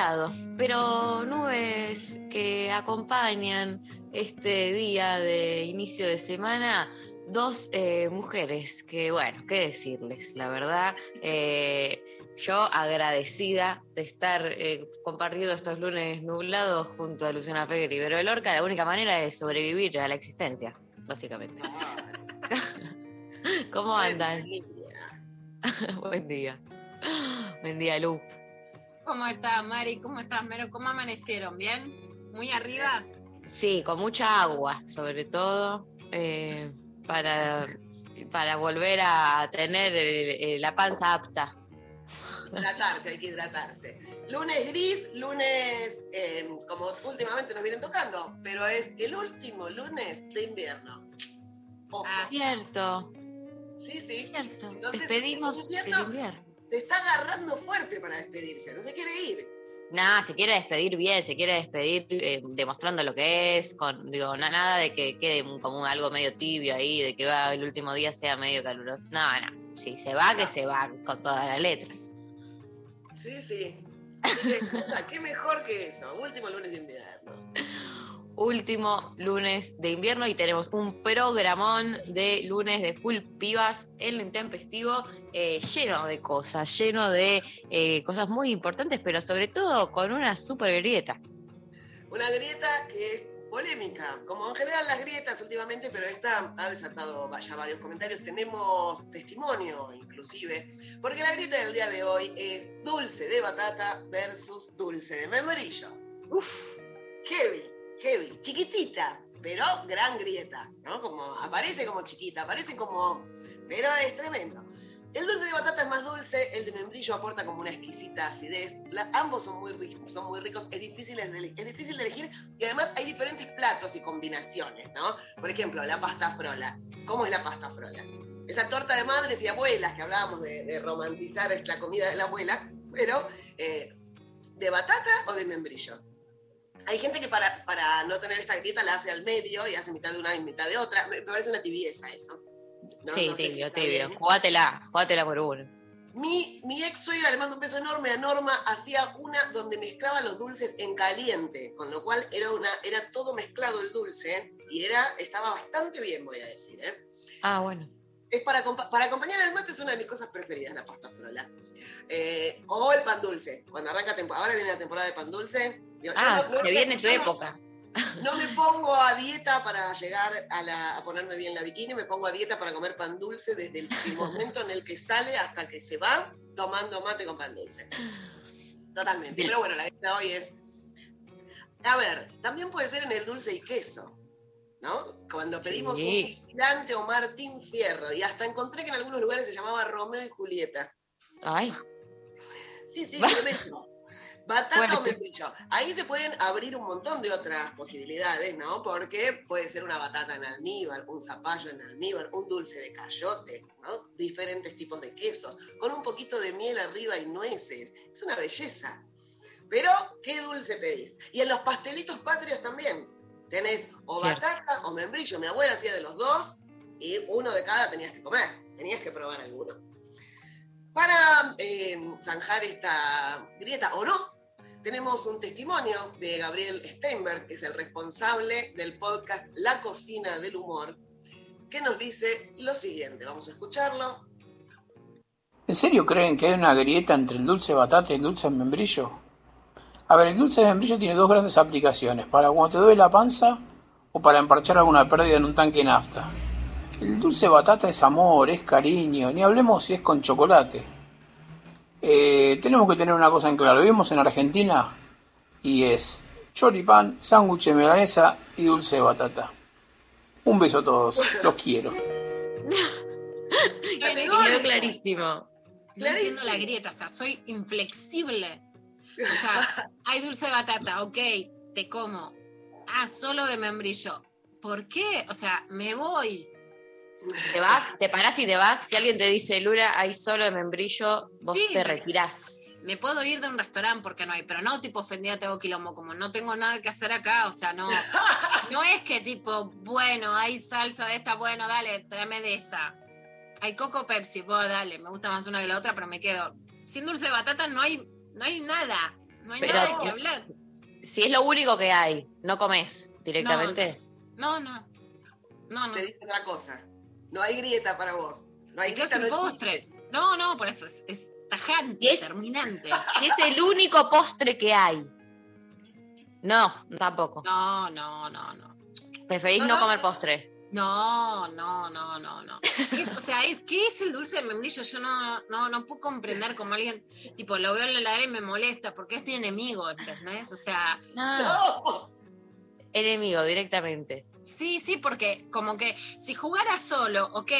nublado, pero nubes que acompañan este día de inicio de semana. Dos eh, mujeres que, bueno, qué decirles, la verdad, eh, yo agradecida de estar eh, compartiendo estos lunes nublados junto a Luciana Peguer y Vero Lorca, la única manera de sobrevivir a la existencia, básicamente. ¿Cómo andan? Buen día. Buen día, Lu. ¿Cómo estás, Mari? ¿Cómo estás, Mero? ¿Cómo amanecieron? ¿Bien? ¿Muy arriba? Sí, con mucha agua, sobre todo, eh, para, para volver a tener eh, la panza apta. Hidratarse, hay que hidratarse. Lunes gris, lunes eh, como últimamente nos vienen tocando, pero es el último lunes de invierno. Ojo. Ah, Cierto, sí, sí. cierto. Entonces, Despedimos el invierno- el invierno. Se está agarrando fuerte para despedirse, no se quiere ir. Nada, se quiere despedir bien, se quiere despedir eh, demostrando lo que es, con, digo, na- nada de que quede como algo medio tibio ahí, de que va, el último día sea medio caluroso. No, no. Si se va, que se va con toda la letra. Sí, sí. Que, ¿Qué mejor que eso? Último lunes de invierno. Último lunes de invierno y tenemos un programón de lunes de full pibas en lo intempestivo eh, lleno de cosas, lleno de eh, cosas muy importantes, pero sobre todo con una super grieta. Una grieta que es polémica, como en general las grietas últimamente, pero esta ha desatado vaya, varios comentarios. Tenemos testimonio, inclusive, porque la grieta del día de hoy es dulce de batata versus dulce de membrillo. Uf, heavy, heavy, chiquitita, pero gran grieta, ¿no? Como aparece como chiquita, aparece como, pero es tremendo. El dulce de batata es más dulce, el de membrillo aporta como una exquisita acidez. Ambos son muy, ri- son muy ricos, es difícil es difícil elegir y además hay diferentes platos y combinaciones, ¿no? Por ejemplo, la pasta frola. ¿Cómo es la pasta frola? Esa torta de madres y abuelas que hablábamos de, de romantizar la comida de la abuela, pero eh, ¿de batata o de membrillo? Hay gente que para, para no tener esta grieta la hace al medio y hace mitad de una y mitad de otra. Me, me parece una tibieza eso. ¿no? sí, si tibio, tibio. bien. Jugátela, jugátela por uno. Mi, mi ex suegra, le mando un beso enorme a Norma, hacía una donde mezclaba los dulces en caliente, con lo cual era, una, era todo mezclado el dulce y era, estaba bastante bien, voy a decir. ¿eh? Ah, bueno. Es para, para acompañar el mate es una de mis cosas preferidas, la pasta frola. Eh, o el pan dulce, cuando arranca temporada, ahora viene la temporada de pan dulce. Digo, Ah, no- no- que viene tu época. no me pongo a dieta para llegar a, la- a ponerme bien la bikini, me pongo a dieta para comer pan dulce desde el, el momento en el que sale hasta que se va tomando mate con pan dulce. Totalmente. Bien. Pero bueno, la dieta hoy es. A ver, también puede ser en el dulce y queso, ¿no? Cuando pedimos Sí. un vigilante o Martín Fierro, y hasta encontré que en algunos lugares se llamaba Romeo y Julieta. Ay, Sí, sí, tremendo. Batata o membrillo. Ahí se pueden abrir un montón de otras posibilidades, ¿no? Porque puede ser una batata en almíbar, un zapallo en almíbar, un dulce de cayote, ¿no? Diferentes tipos de quesos, con un poquito de miel arriba y nueces. Es una belleza. Pero, ¿qué dulce pedís? Y en los pastelitos patrios también. Tenés o Cierto. batata o membrillo. Mi abuela hacía de los dos y uno de cada tenías que comer. Tenías que probar alguno. Para eh, zanjar esta grieta, o no, tenemos un testimonio de Gabriel Steinberg, que es el responsable del podcast La Cocina del Humor, que nos dice lo siguiente. Vamos a escucharlo. ¿En serio creen que hay una grieta entre el dulce batata y el dulce membrillo? A ver, el dulce de membrillo tiene dos grandes aplicaciones, para cuando te duele la panza o para emparchar alguna pérdida en un tanque nafta. El dulce batata es amor, es cariño, ni hablemos si es con chocolate. Eh, tenemos que tener una cosa en claro, vivimos en Argentina y es choripán, sándwich de milanesa y dulce de batata. Un beso a todos, los quiero. Quedó clarísimo. No entiendo la grieta, o sea, soy inflexible. O sea, hay dulce de batata, ok, te como. Ah, solo de membrillo. ¿Por qué? O sea, me voy. Te vas, te parás y te vas. Si alguien te dice, Lura, hay solo de membrillo, vos Sí, te retirás. Me puedo ir de un restaurante porque no hay, pero no tipo ofendida, te hago quilombo, como no tengo nada que hacer acá, o sea, no. No es que tipo, bueno, hay salsa de esta, bueno, dale, tráeme de esa. Hay coco Pepsi, vos dale, me gusta más una que la otra, pero me quedo. Sin dulce de batata no hay, no hay nada. No hay Pero- nada que hablar. Si es lo único que hay, no comes directamente. No, no. No, no. Te dije otra cosa. No hay grieta para vos. No hay grieta, no postre. No, no, por eso es, es tajante, es- terminante. Es el único postre que hay. No, tampoco. No, no, no, no. Preferís No, no, no. comer postre. No, no, no, no, no. Es- o sea, es, ¿qué es el dulce de membrillo? Yo no, no, no puedo comprender como alguien, tipo, lo veo en la heladera y me molesta porque es mi enemigo, ¿entendés? O sea, No. Enemigo, directamente. Sí, sí, porque como que si jugara solo, ok,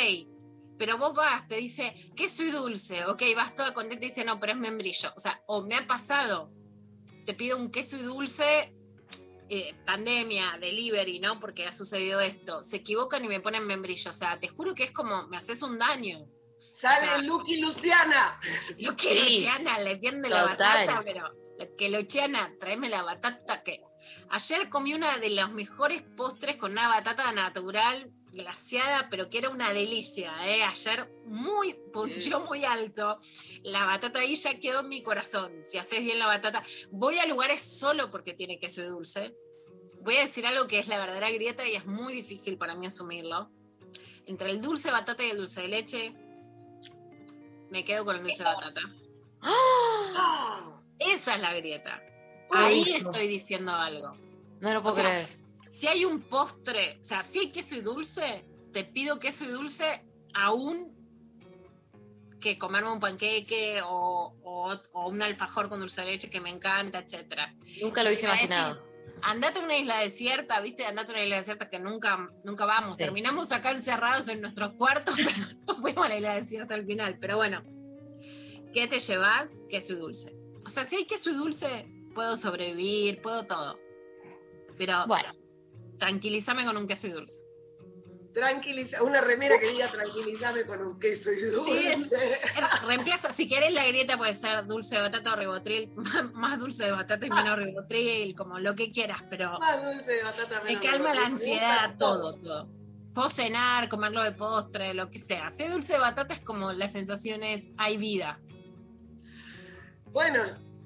pero vos vas, te dice, ¿qué soy dulce? Ok, vas toda contenta y dice, no, pero es membrillo. O sea, o me ha pasado, te pido un queso y dulce, eh, pandemia, delivery, ¿no? Porque ha sucedido esto. Se equivocan y me ponen membrillo. O sea, te juro que es como, me haces un daño. Sale O sea- Lucky Luciana. Lo que Sí. Luciana le vende la batata, pero lo que Luciana, tráeme la batata que. Ayer comí una de los mejores postres con una batata natural, glaciada, pero que era una delicia. ¿eh? Ayer muy, punchó muy alto. La batata ahí ya quedó en mi corazón. Si haces bien la batata. Voy a lugares solo porque tiene queso y dulce. Voy a decir algo que es la verdadera grieta y es muy difícil para mí asumirlo. Entre el dulce de batata y el dulce de leche, me quedo con el dulce de batata. Ah. Esa es la grieta. Ahí estoy diciendo algo. No lo puedo O sea, creer. Si hay un postre, o sea, si hay queso y dulce, te pido queso y dulce aún que comerme un panqueque o, o- o un alfajor con dulce de leche que me encanta, etcétera. Nunca lo hubiese Si imaginado. decís, Andate a una isla desierta, ¿viste? Andate a una isla desierta que nunca, nunca vamos. Sí. Terminamos acá encerrados en nuestros cuartos, pero fuimos a la isla desierta al final. Pero bueno, ¿qué te llevas? Queso y dulce. O sea, si hay queso y dulce, puedo sobrevivir, puedo todo. Pero Bueno, tranquilízame con un queso y dulce. Tranquiliza, una remera que diga tranquilízame con un queso y dulce. Reemplaza, si querés la grieta puede ser dulce de batata o ribotril, más dulce de batata y menos ribotril, como lo que quieras, pero Más dulce de batata. me menos calma la ribotril, me ansiedad, todo, todo. Puedo cenar, comerlo de postre, lo que sea. Si dulce de batata es como la sensación es, hay vida. Bueno,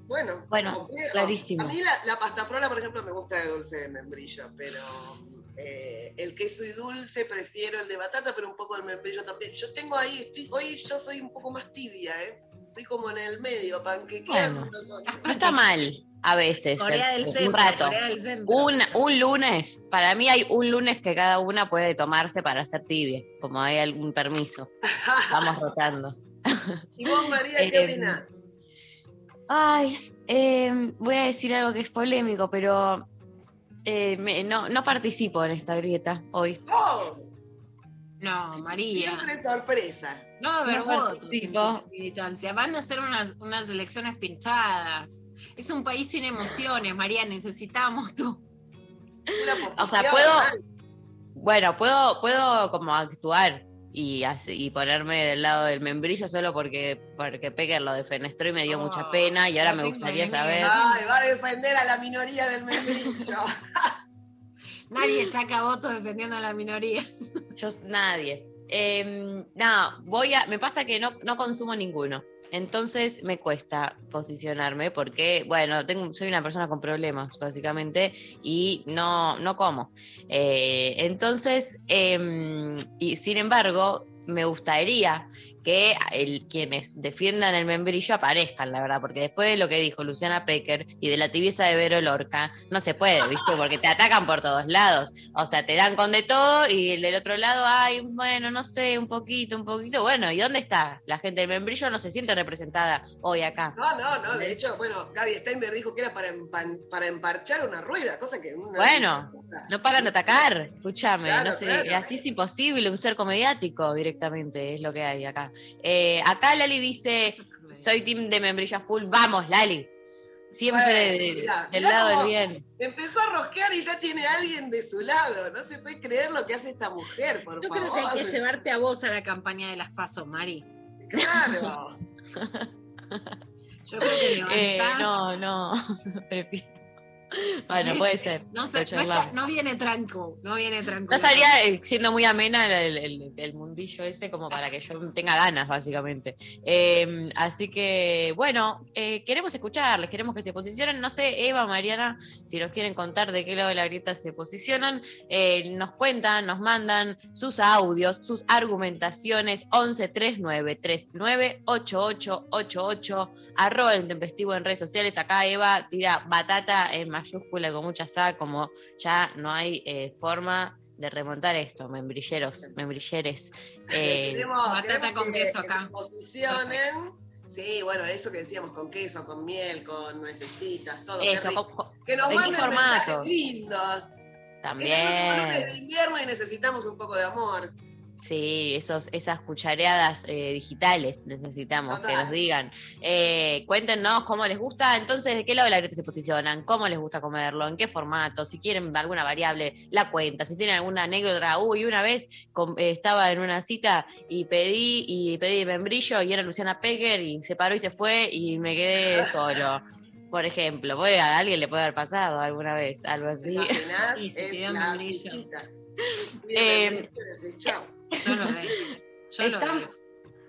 bueno. Bueno, clarísimo. A mí la, la pasta frola, por ejemplo, me gusta de dulce de membrillo, pero eh, el queso y dulce prefiero el de batata, pero un poco el membrillo también. Yo tengo ahí, estoy, hoy yo soy un poco más tibia, ¿eh? Estoy como en el medio, panquequeando. no está mal a veces. Corea del un Centro. rato. Corea del Centro. Un, un lunes, para mí hay un lunes que cada una puede tomarse para hacer tibia, como hay algún permiso. Vamos rotando. ¿Y vos, María, qué Eh, opinás? Ay, eh, voy a decir algo que es polémico, pero eh, me- no, no participo en esta grieta hoy. Oh, No, María. siempre sorpresa. No va a haber No votos sin participo. tu militancia. Van a ser unas, unas elecciones pinchadas. Es un país sin emociones, María. Necesitamos tú. Una O sea, puedo-. Bueno, puedo, puedo como actuar y, así- y ponerme del lado del membrillo solo porque, porque Pecker lo defenestró y me dio mucha Oh, pena y ahora me gustaría saber. Ay, va a defender a la minoría del membrillo. Nadie saca votos defendiendo a la minoría. Yo, nadie. Eh, no, voy a. Me pasa que no, no consumo ninguno. Entonces me cuesta posicionarme porque, bueno, tengo, soy una persona con problemas, básicamente, y no, no como. Eh, entonces, eh, y sin embargo, me gustaría que el, quienes defiendan el membrillo aparezcan, la verdad, porque después de lo que dijo Luciana Pecker y de la tibieza de Vero Lorca, no se puede, ¿viste? Porque te atacan por todos lados. O sea, te dan con de todo y el del otro lado, ay, bueno, no sé, un poquito, un poquito. Bueno, ¿y dónde está? La gente del membrillo no se siente representada hoy acá. No, no, no. De hecho, bueno, Gaby Steinberg dijo que era para, empan- para emparchar una rueda, cosa que. no- Bueno, No paran de atacar, escúchame, Claro, no sé, claro. así es imposible, un cerco mediático directamente es lo que hay acá. Eh, acá Lali dice, soy team de membrilla full, vamos Lali, siempre Bueno, de- mirá, del mirá lado del bien. Empezó a rosquear y ya tiene a alguien de su lado. No se puede creer lo que hace esta mujer, por Yo favor. creo que hay que llevarte a vos a la campaña de las PASO, Mari. Claro. Yo creo que Eh, no, no, prefiero. Bueno, puede ser. No, sé, no, está- charlamos. no viene tranco, no viene tranco. No estaría eh, siendo muy amena el, el- el mundillo ese como para que yo tenga ganas, básicamente. Eh, así que, bueno, eh, queremos escucharles, queremos que se posicionen. No sé, Eva, Mariana, si nos quieren contar de qué lado de la grieta se posicionan, eh, nos cuentan, nos mandan sus audios, sus argumentaciones, 11 39 39 88 88, arroba el intempestivo en redes sociales. Acá Eva tira batata en mayúscula con mucha sa, como ya no hay eh, forma de remontar esto, membrilleros, membrilleres. Eh, queremos, batata con que- queso que acá. se posicionen. Sí, bueno, eso que decíamos, con queso, con miel, con nuecesitas, todo. eso, rico. co- co- que nos ¿en qué manden mensajes formato? lindos. También. de invierno y necesitamos un poco de amor. Sí, esos, esas cuchareadas eh, digitales necesitamos que nos digan. Eh, cuéntenos cómo les gusta, entonces, de qué lado de la grieta se posicionan, cómo les gusta comerlo, en qué formato, si quieren alguna variable, la cuenta, si tienen alguna anécdota. Uy, una vez eh, estaba en una cita y pedí y pedí membrillo y era Luciana Pecker y se paró y se fue y me quedé solo. Por ejemplo, puede- a alguien le puede haber pasado alguna vez, algo ¿Te así. se es la visita. Yo lo. Yo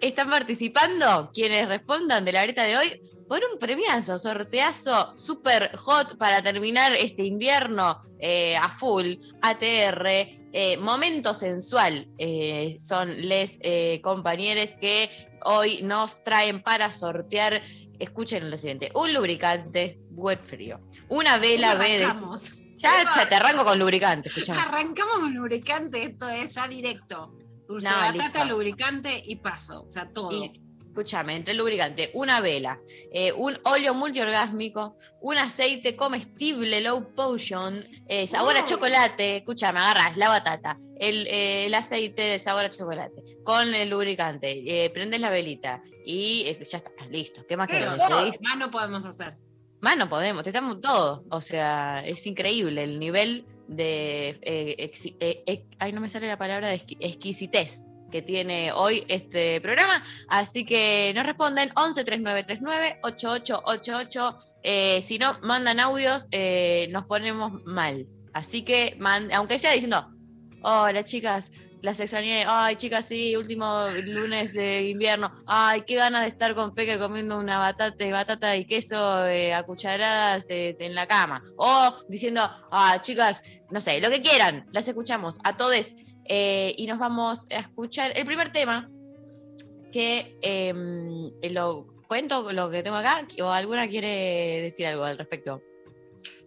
Están- participando quienes respondan de la grieta de hoy por un premiazo, sorteazo super hot para terminar este invierno eh, a full, ATR, eh, momento sensual. eh, son les eh, compañeros que hoy nos traen para sortear, escuchen lo siguiente, un lubricante wet frío, una vela B de... Arrancamos. Ya, ya te arranco con lubricante, escuchame. Arrancamos con lubricante, esto es ya directo. Dulce No, batata, listo. lubricante y paso. O sea, todo. Y, escúchame, entre el lubricante, una vela, eh, un óleo multiorgásmico, un aceite comestible low potion, eh, sabor a chocolate, escúchame, agarras la batata, el, eh, el aceite de sabor a chocolate, con el lubricante, prendes la velita y ya está, listo. ¿Qué más ¡Qué querés? Más no podemos hacer. Más no podemos, te estamos todo. O sea, es increíble el nivel de. eh, eh, ay, no me sale la palabra de exqui- exquisitez que tiene hoy este programa. Así que nos responden 11 3939 8888. Eh, si no, mandan audios, eh, nos ponemos mal. Así que, man- aunque sea diciendo, hola chicas, las extrañé. Ay, chicas, sí, último lunes de invierno. Ay, qué ganas de estar con Pecker comiendo una batata, batata y queso eh, a cucharadas eh, en la cama. O diciendo, ah, chicas, no sé, lo que quieran. Las escuchamos a todos. Eh, y nos vamos a escuchar el primer tema que em, lo cuento lo que tengo acá o alguna quiere decir algo al respecto.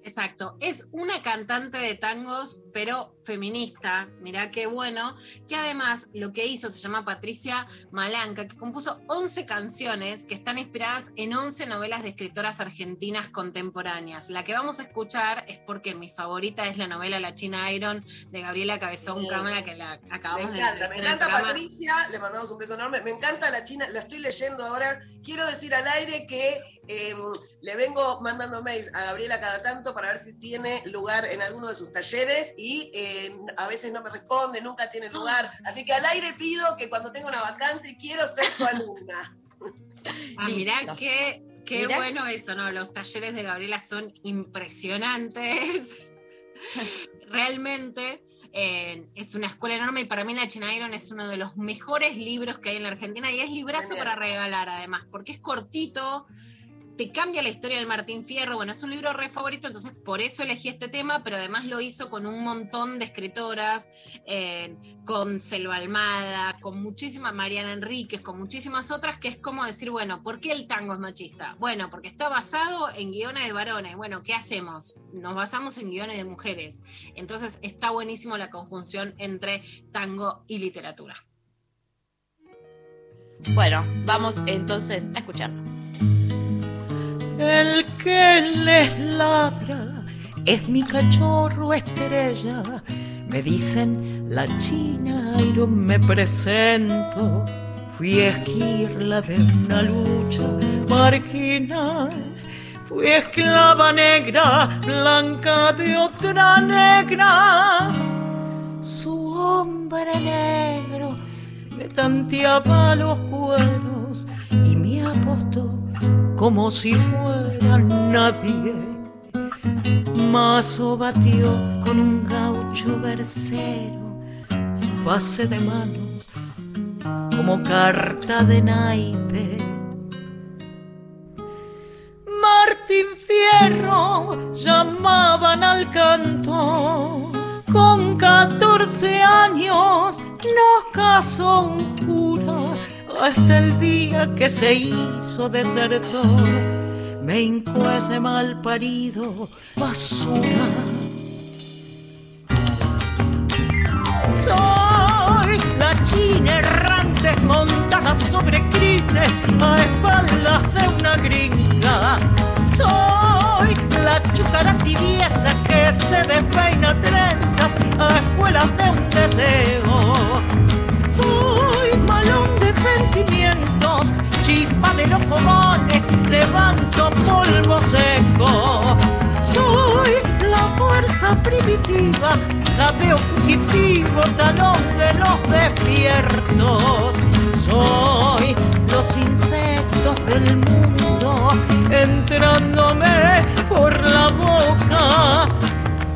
Exacto. Es una cantante de tangos, pero feminista. Mirá qué bueno. Que además lo que hizo se llama Patricia Malanca, que compuso 11 canciones que están inspiradas en 11 novelas de escritoras argentinas contemporáneas. La que vamos a escuchar es porque mi favorita es la novela La China Iron de Gabriela Cabezón Sí. Cámara, que la Me acabamos de encanta, me entrevistar en el encanta. Patricia, le mandamos un beso enorme. Me encanta la China, la estoy leyendo ahora. Quiero decir al aire que eh, le vengo mandando mails a Gabriela cada tanto para ver si tiene lugar en alguno de sus talleres y eh, a veces no me responde, nunca tiene lugar. Así que al aire pido que cuando tenga una vacante quiero ser su alumna. Ah, mirá qué, qué Mirá. bueno eso, ¿no? Los talleres de Gabriela son impresionantes. Realmente eh, es una escuela enorme y para mí la China Iron es uno de los mejores libros que hay en la Argentina y es librazo Genial. para regalar además, porque es cortito, te cambia la historia del Martín Fierro. Bueno, es un libro re favorito, entonces por eso elegí este tema, pero además lo hizo con un montón de escritoras, eh, con Selva Almada, con muchísima Mariana Enríquez, con muchísimas otras, que es como decir, bueno, ¿por qué el tango es machista? Bueno, porque está basado en guiones de varones. Bueno, ¿qué hacemos? Nos basamos en guiones de mujeres. Entonces está buenísimo la conjunción entre tango y literatura. Bueno, vamos entonces a escucharlo. El que les ladra es mi cachorro estrella. Me dicen la china y no me presento. Fui esquirla de una lucha marginal. Fui esclava negra, blanca de otra negra. Su hombre negro me tanteaba los cueros y me apostó como si fuera nadie. Mazo batió con un gaucho versero, pase de manos como carta de naipe. Martín Fierro llamaban al canto, con 14 años nos casó un cura hasta el día que se hizo desertor. Me hincó ese mal parido basura. Soy la china errante montada sobre crines a espaldas de una gringa. Soy la chucara tibieza que se despeina trenzas a escuelas de un deseo. Soy malón sentimientos, chispa de los fogones, levanto polvo seco. Soy la fuerza primitiva, jadeo fugitivo, talón de los despiertos. Soy los insectos del mundo, entrándome por la boca.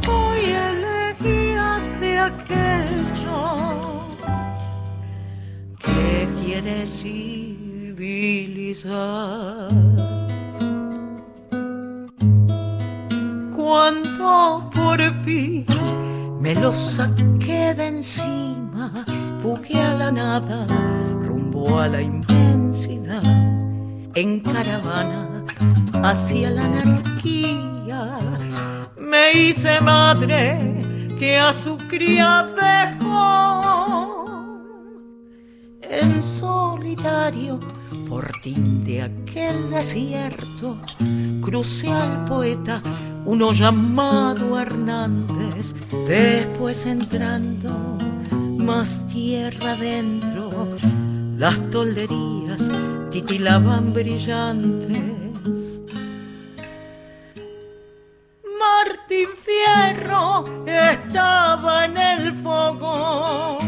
Soy elegía de aquello que quiere civilizar. Cuando por fin me lo saqué de encima, fugué a la nada, rumbo a la inmensidad, en caravana hacia la anarquía. Me hice madre que a su cría dejó en solitario, fortín de aquel desierto, crucé al poeta, uno llamado Hernández, después entrando más tierra adentro, las tolderías titilaban brillantes. Martín Fierro estaba en el fogón,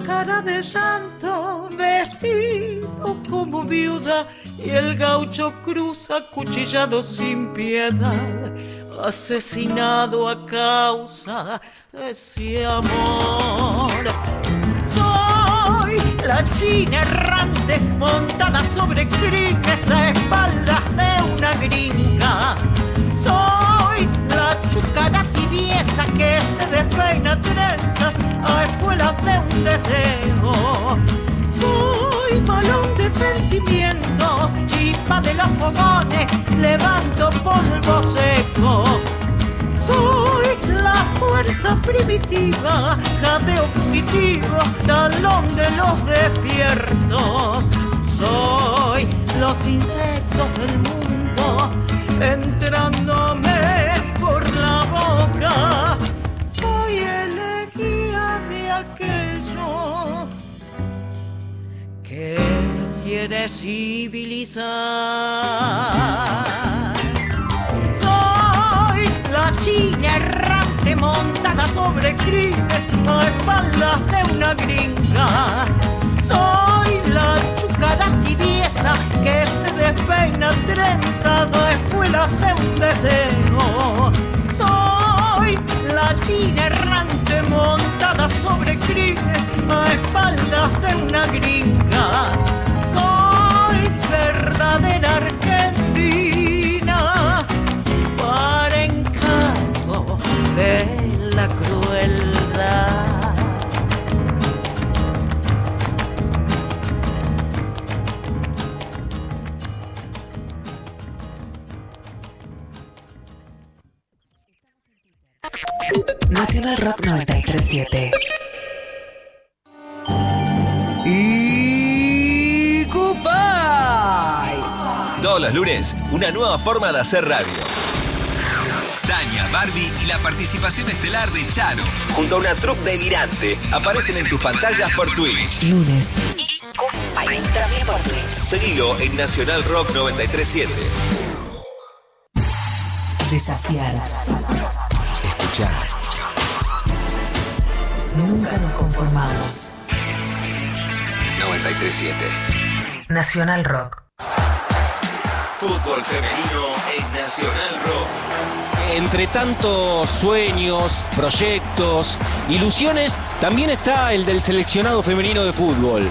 cáscara de llanto, vestido como viuda, y el gaucho cruza cuchillado sin piedad, asesinado a causa de ese amor. Soy la china errante montada sobre crines a espaldas de una gringa. Soy la chucara que se despeina trenzas a escuelas de un deseo. Soy balón de sentimientos, chispa de los fogones, levanto polvo seco. Soy la fuerza primitiva, jadeo fugitivo, talón de los despiertos. Soy los insectos del mundo, entrándome por la boca. Soy elegía de aquello que quiere civilizar. Soy la china errante montada sobre crines a espaldas de una gringa. Soy la chucara tibieza que se despeina trenzas o espuelas de un deseo. Soy la china errante montada sobre crines a espaldas de una gringa. Soy verdadera argentina para encanto de Nacional Rock 937. Y Cupay. Todos los lunes, una nueva forma de hacer radio. Daña, Barbie y la participación estelar de Charo, junto a una troupe delirante, aparecen en tus pantallas por Twitch. Lunes. Y Cupay. También por Twitch. Seguilo en Nacional Rock 937. Desafiar. Escuchar. Nunca nos conformamos. 937. Nacional Rock. Fútbol femenino en Nacional Rock. Entre tantos sueños, proyectos, ilusiones, también está el del seleccionado femenino de fútbol,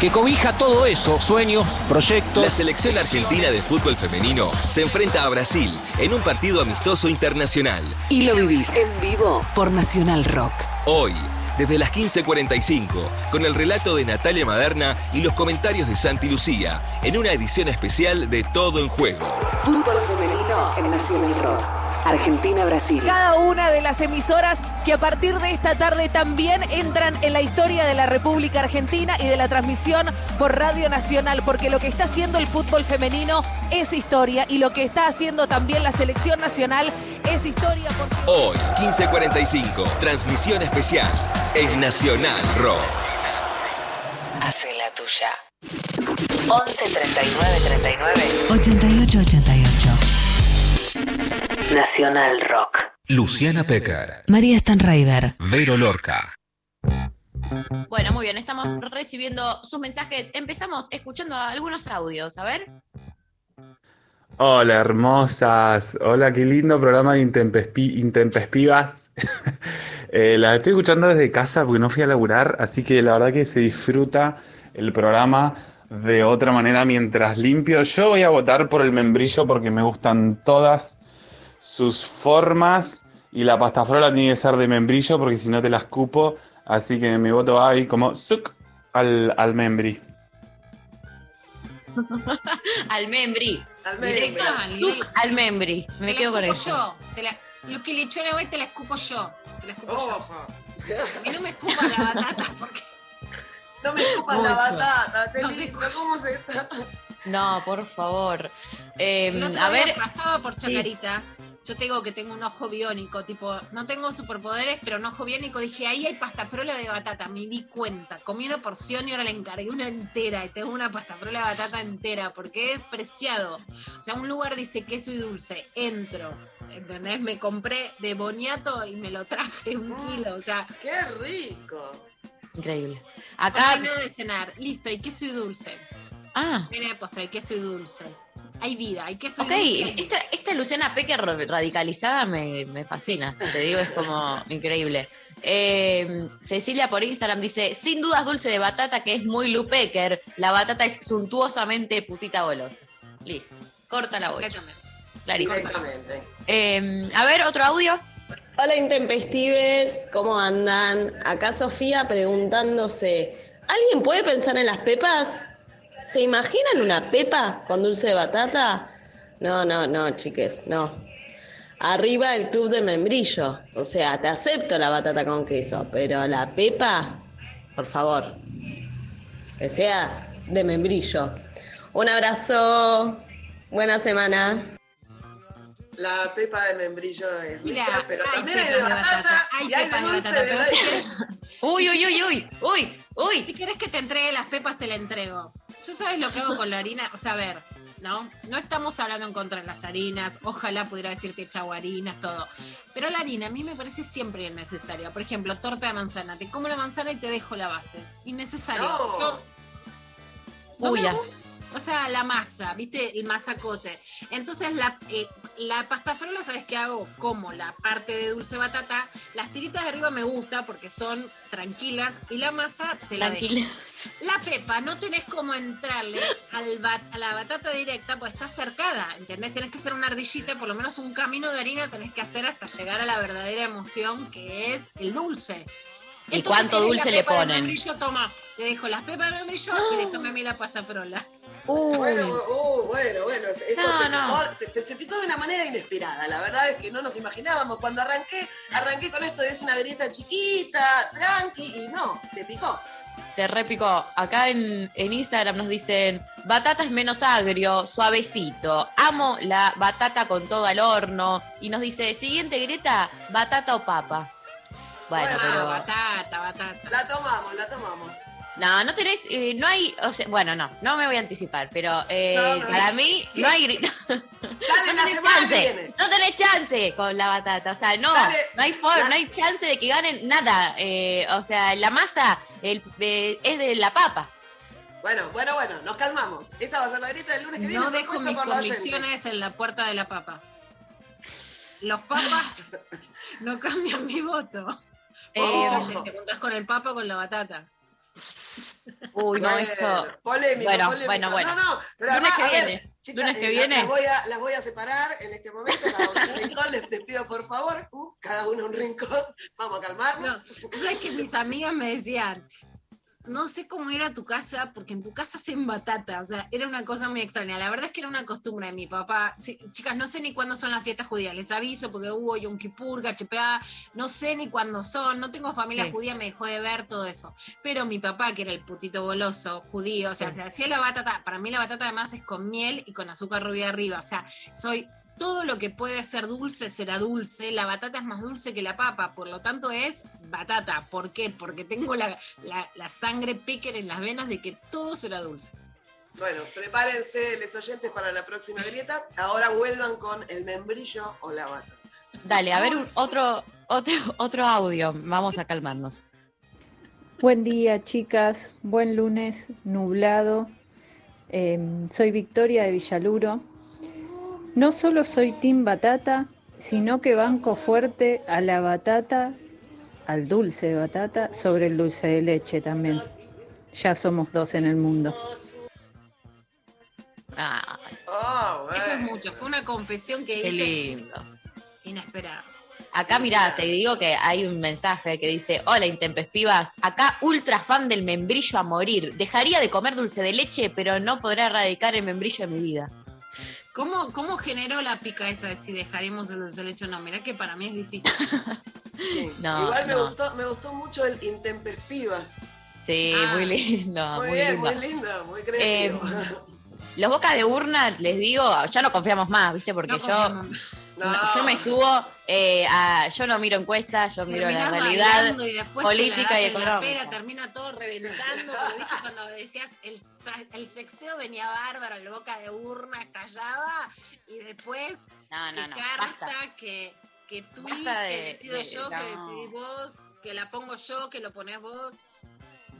que cobija todo eso, sueños, proyectos. La selección argentina de fútbol femenino se enfrenta a Brasil en un partido amistoso internacional. Y lo vivís en vivo por Nacional Rock. Hoy, desde las 15.45, con el relato de Natalia Maderna y los comentarios de Santi Lucía, en una edición especial de Todo en Juego. Fútbol femenino en Nacional Rock. Argentina-Brasil. Cada una de las emisoras que a partir de esta tarde también entran en la historia de la República Argentina y de la transmisión por Radio Nacional, porque lo que está haciendo el fútbol femenino es historia y lo que está haciendo también la selección nacional es historia. Porque... Hoy, 15.45, transmisión especial en Nacional Rock. Hace la tuya. 11 39 39 88 88. Nacional Rock. Luciana Pecker, María Stanraiver. Vero Lorca. Bueno, muy bien, estamos recibiendo sus mensajes. Empezamos escuchando algunos audios, a ver. Hola, hermosas. Hola, qué lindo programa de intempespi- intempestivas. Eh, la estoy escuchando desde casa porque no fui a laburar, así que la verdad que se disfruta el programa de otra manera mientras limpio. Yo voy a votar por el membrillo porque me gustan todas sus formas y la pasta frola tiene que ser de membrillo porque si no te la escupo. Así que mi voto va ahí como suc al, al membri. al membri. Al membri. zuc al membri. Me Te la quedo con eso. yo. Te la- lo que le echó la te la escupo yo. Te la escupo yo. Ojo. A mí no me escupa la batata porque No me escupas la batata, qué No se lindo, ¿cómo se está? No, por favor. Eh, a ver, pasaba por Chacarita. Yo te digo que tengo un ojo biónico, tipo, no tengo superpoderes, pero un ojo biónico. Dije, ahí hay pasta frola de batata. Me di cuenta. Comí una porción y ahora le encargué una entera. Y tengo una pasta frola de batata entera porque es preciado. O sea, un lugar dice queso y dulce. Entro. ¿Entendés? Me compré de boniato y me lo traje un kilo. O sea, ¡Qué rico! increíble. acá no de cenar. Listo, hay queso y dulce. Ah, Viene de postre, hay queso y dulce. Hay vida, hay queso ok. y dulce. vida. Esta, esta Luciana Pecker radicalizada me, me fascina. si Te digo, es como increíble. Eh, Cecilia por Instagram dice: Sin dudas, dulce de batata, que es muy Lupecker. La batata es suntuosamente putita golosa. Listo. Corta la bocha. Clarísimo. Directamente. Eh, a ver, otro audio. Hola intempestives, ¿cómo andan? Acá Sofía preguntándose, ¿alguien puede pensar en las pepas? ¿Se imaginan una pepa con dulce de batata? No, no, no, chiques, no. Arriba el club de membrillo. O sea, te acepto la batata con queso, pero la pepa, por favor, que sea de membrillo. Un abrazo, buena semana. La pepa de membrillo es Mira, rica, pero hay también hay de batata, batata, hay y hay pepas de de dulce batata, de querés- Uy, uy, uy, uy, uy, uy. Si querés que te entregue las pepas, te la entrego. Yo sabes lo que hago con la harina, o sea, a ver, ¿no? No estamos hablando en contra de las harinas, ojalá pudiera decir que chau harinas, todo. Pero la harina a mí me parece siempre innecesaria. Por ejemplo, torta de manzana, te como la manzana y te dejo la base. Innecesario. No. No, no Uy, me ya. gusta. O sea, la masa, ¿viste? El masacote. Entonces, la, eh, la pasta frola, ¿sabes qué hago? Como la parte de dulce batata. Las tiritas de arriba me gusta porque son tranquilas y la masa te la dejo. La pepa, no tenés como entrarle al bat- a la batata directa, pues está cercada, ¿entendés? Tenés que hacer una ardillita, por lo menos un camino de harina tenés que hacer hasta llegar a la verdadera emoción que es el dulce. ¿Y Entonces cuánto dulce le de ponen? membrillo, toma, te dejo las pepas de membrillo y déjame a mí la pasta frola. Uy. Bueno, uh, bueno, bueno, esto No, se, no. Picó, se- se picó de una manera inesperada. La verdad es que no nos imaginábamos. Cuando arranqué, arranqué con esto de es una grieta chiquita, tranqui, y no, se picó. Se repicó. Acá en, en Instagram nos dicen, batata es menos agrio, suavecito. Amo la batata con todo al horno. Y nos dice, siguiente Greta, batata o papa. Bueno, Ah, pero... batata, batata. La tomamos, la tomamos. No, no tenés, eh, no hay, o sea, bueno, no, no me voy a anticipar, pero eh, No, no, para no. mí no hay, gri- Dale no la tenés que chance, viene. no tenés chance con la batata, o sea, no, Dale, no hay for- la- no hay chance de que ganen nada, eh, o sea, la masa el, eh, es de la papa. Bueno, bueno, bueno, nos calmamos. Esa va a ser la grieta del lunes que viene. No dejo mis convicciones en la puerta de la papa. Los papas no cambian mi voto. Eh, Fíjate, te juntás con el papa o con la batata. Uy, no, esto, Polémico, Bueno, polémico. bueno, bueno. No, no, pero Lunes que a ver, viene, chicas, lunes que eh, viene. Las voy, a, las voy a separar en este momento, cada uno un rincón, les, les pido por favor, uh, cada uno un rincón, vamos a calmarnos. No, ¿Sabes que mis amigas me decían? No sé cómo era tu casa, porque en tu casa hacen batata, o sea, era una cosa muy extraña. La verdad es que era una costumbre de mi papá. Sí, chicas, no sé ni cuándo son las fiestas judías, les aviso porque hubo Yom Kippur, HPA, no sé ni cuándo son, no tengo familia Sí. judía, me dejó de ver todo eso. Pero mi papá, que era el putito goloso judío, o sea, Sí. se hacía la batata, para mí la batata además es con miel y con azúcar rubia arriba, o sea, soy todo lo que puede ser dulce será dulce. La batata es más dulce que la papa, por lo tanto es batata. ¿Por qué? Porque tengo la, la- la sangre picker en las venas de que todo será dulce. Bueno, prepárense, les oyentes, para la próxima grieta. Ahora vuelvan con el membrillo o la bata. dale, a ver un- otro, otro, otro audio, vamos a calmarnos. Buen día, chicas. Buen lunes, nublado. Eh, soy Victoria de Villaluro. No solo soy Team Batata, sino que banco fuerte a la batata, al dulce de batata, sobre el dulce de leche también. Ya somos dos en el mundo. Ah, Oh. Eso es mucho. Fue una confesión que qué hice lindo. inesperada. Acá, mirá, te digo que hay un mensaje que dice: Hola, Intempestivas. Acá, ultra fan del membrillo a morir. Dejaría de comer dulce de leche, pero no podrá erradicar el membrillo en mi vida. ¿Cómo, ¿Cómo generó la pica esa de si dejaremos el dulce de leche o no? Mirá que para mí es difícil. Sí. No, Igual me, no. gustó, me gustó mucho el Intempespivas. Sí, Ah, muy lindo. muy, muy bien, lindo. muy lindo, muy creativo. Los bocas de urna, les digo, ya no confiamos más, ¿viste? Porque No yo, confiamos. No. yo me subo, eh, a- yo no miro encuestas, yo miro la Terminás realidad y política y económica. termina todo reventando. ¿viste? Cuando decías el, el sexteo venía bárbaro, el boca de urna estallaba y después No, no, que carta, basta. que, que Basta de- que decido de- yo, que decidís vos, que la pongo yo, que lo ponés vos.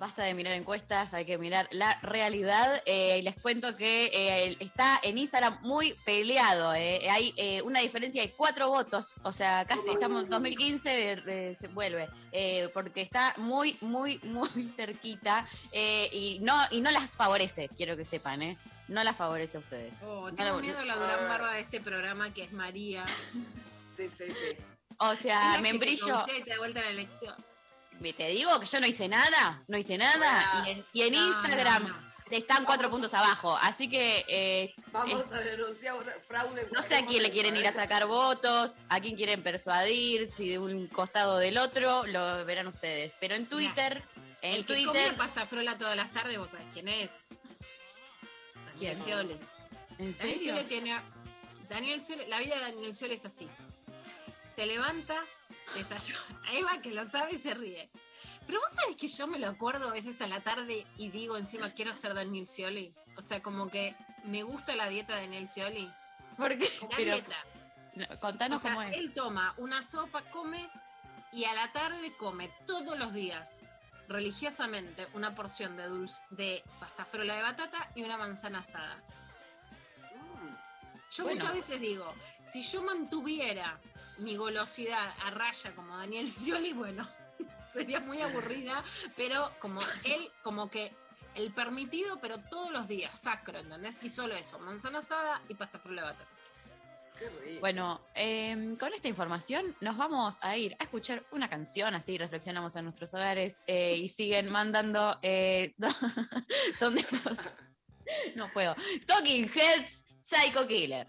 Basta de mirar encuestas, hay que mirar la realidad. Eh, y les cuento que eh, está en Instagram muy peleado. eh. Hay eh, una diferencia de cuatro votos, o sea, casi estamos en 2015, eh, se vuelve, eh, porque está muy, muy, muy cerquita eh, y, no, y no las favorece, quiero que sepan, ¿eh? No las favorece a ustedes. Oh, No tengo lo- miedo a la Durán Barba de este programa que es María. Sí, sí, sí. O sea, te y te da vuelta la elección. Te digo que yo no hice nada, no hice nada. Y en, y en No, Instagram no, no. están cuatro puntos abajo. Así que eh, Vamos es- a denunciar fraude. no sé a quién le quieren ir a sacar votos, a quién quieren persuadir, si de un costado o del otro, lo verán ustedes. Pero en Twitter, en El que Twitter. comía pasta frola todas las tardes, vos sabés quién es. Daniel ¿Quién? Scioli. ¿En Daniel? Scioli tiene. Daniel Scioli- la vida de Daniel Scioli es así. Se levanta, desayuna. Ahí va que lo sabe y se ríe. Pero vos sabés que yo me lo acuerdo a veces a la tarde y digo encima quiero ser Daniel Scioli. O sea, como que me gusta la dieta de Daniel Scioli. ¿Por qué? La Pero, dieta. no, contanos O sea, cómo es. él toma una sopa, come y a la tarde come todos los días, religiosamente, una porción de dulce, de pasta frola de batata y una manzana asada. Yo Bueno. muchas veces digo, si yo mantuviera mi golosidad a raya como Daniel Scioli, bueno, sería muy aburrida, pero como él, como que el permitido, pero todos los días, sacro, ¿entendés? Y solo eso, manzana asada y pasta frola de batata. Bueno, em, con esta información nos vamos a ir a escuchar una canción, así reflexionamos en nuestros hogares eh, y siguen mandando eh, donde no puedo. Talking Heads, Psycho Killer.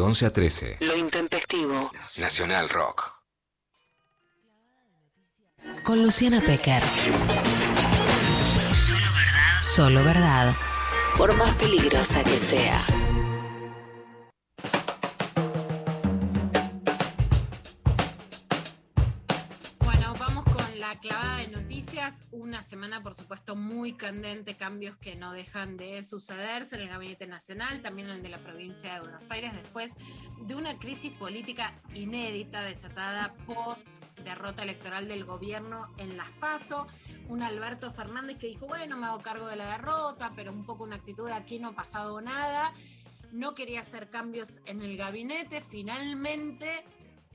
11 a 13. Lo intempestivo. Nacional Rock. Con Luciana Pecker. Solo verdad. Solo verdad. Por más peligrosa que sea. Cambios que no dejan de sucederse en el Gabinete Nacional, también en el de la provincia de Buenos Aires, después de una crisis política inédita desatada post derrota electoral del gobierno en Las Paso, un Alberto Fernández que dijo, bueno, me hago cargo de la derrota, pero un poco una actitud de aquí no ha pasado nada, no quería hacer cambios en el gabinete, finalmente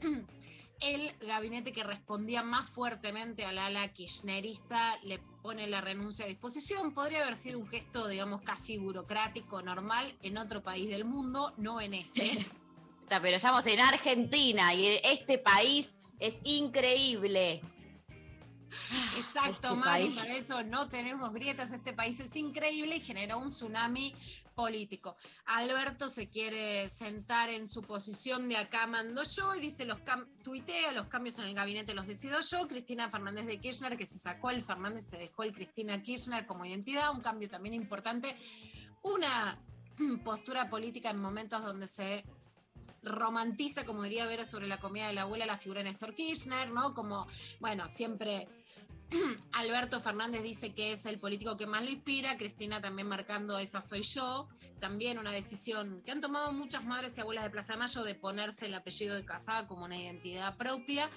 el gabinete que respondía más fuertemente al ala kirchnerista le pone la renuncia a disposición. Podría haber sido un gesto, digamos, casi burocrático, normal, en otro país del mundo, no en este. Pero estamos en Argentina y este país es increíble. Exacto, Este Mari, país. para eso no tenemos grietas. Este país es increíble y generó un tsunami político. Alberto se quiere sentar en su posición de acá mando yo y dice los tuitea los cambios en el gabinete los decido yo. Cristina Fernández de Kirchner, que se sacó el Fernández, se dejó el Cristina Kirchner como identidad, un cambio también importante. Una postura política en momentos donde se romantiza, como diría Vera sobre la comida de la abuela, la figura de Néstor Kirchner, ¿no? Como, bueno, siempre Alberto Fernández dice que es el político que más lo inspira, Cristina también marcando esa soy yo, también una decisión que han tomado muchas madres y abuelas de Plaza de Mayo de ponerse el apellido de casada como una identidad propia.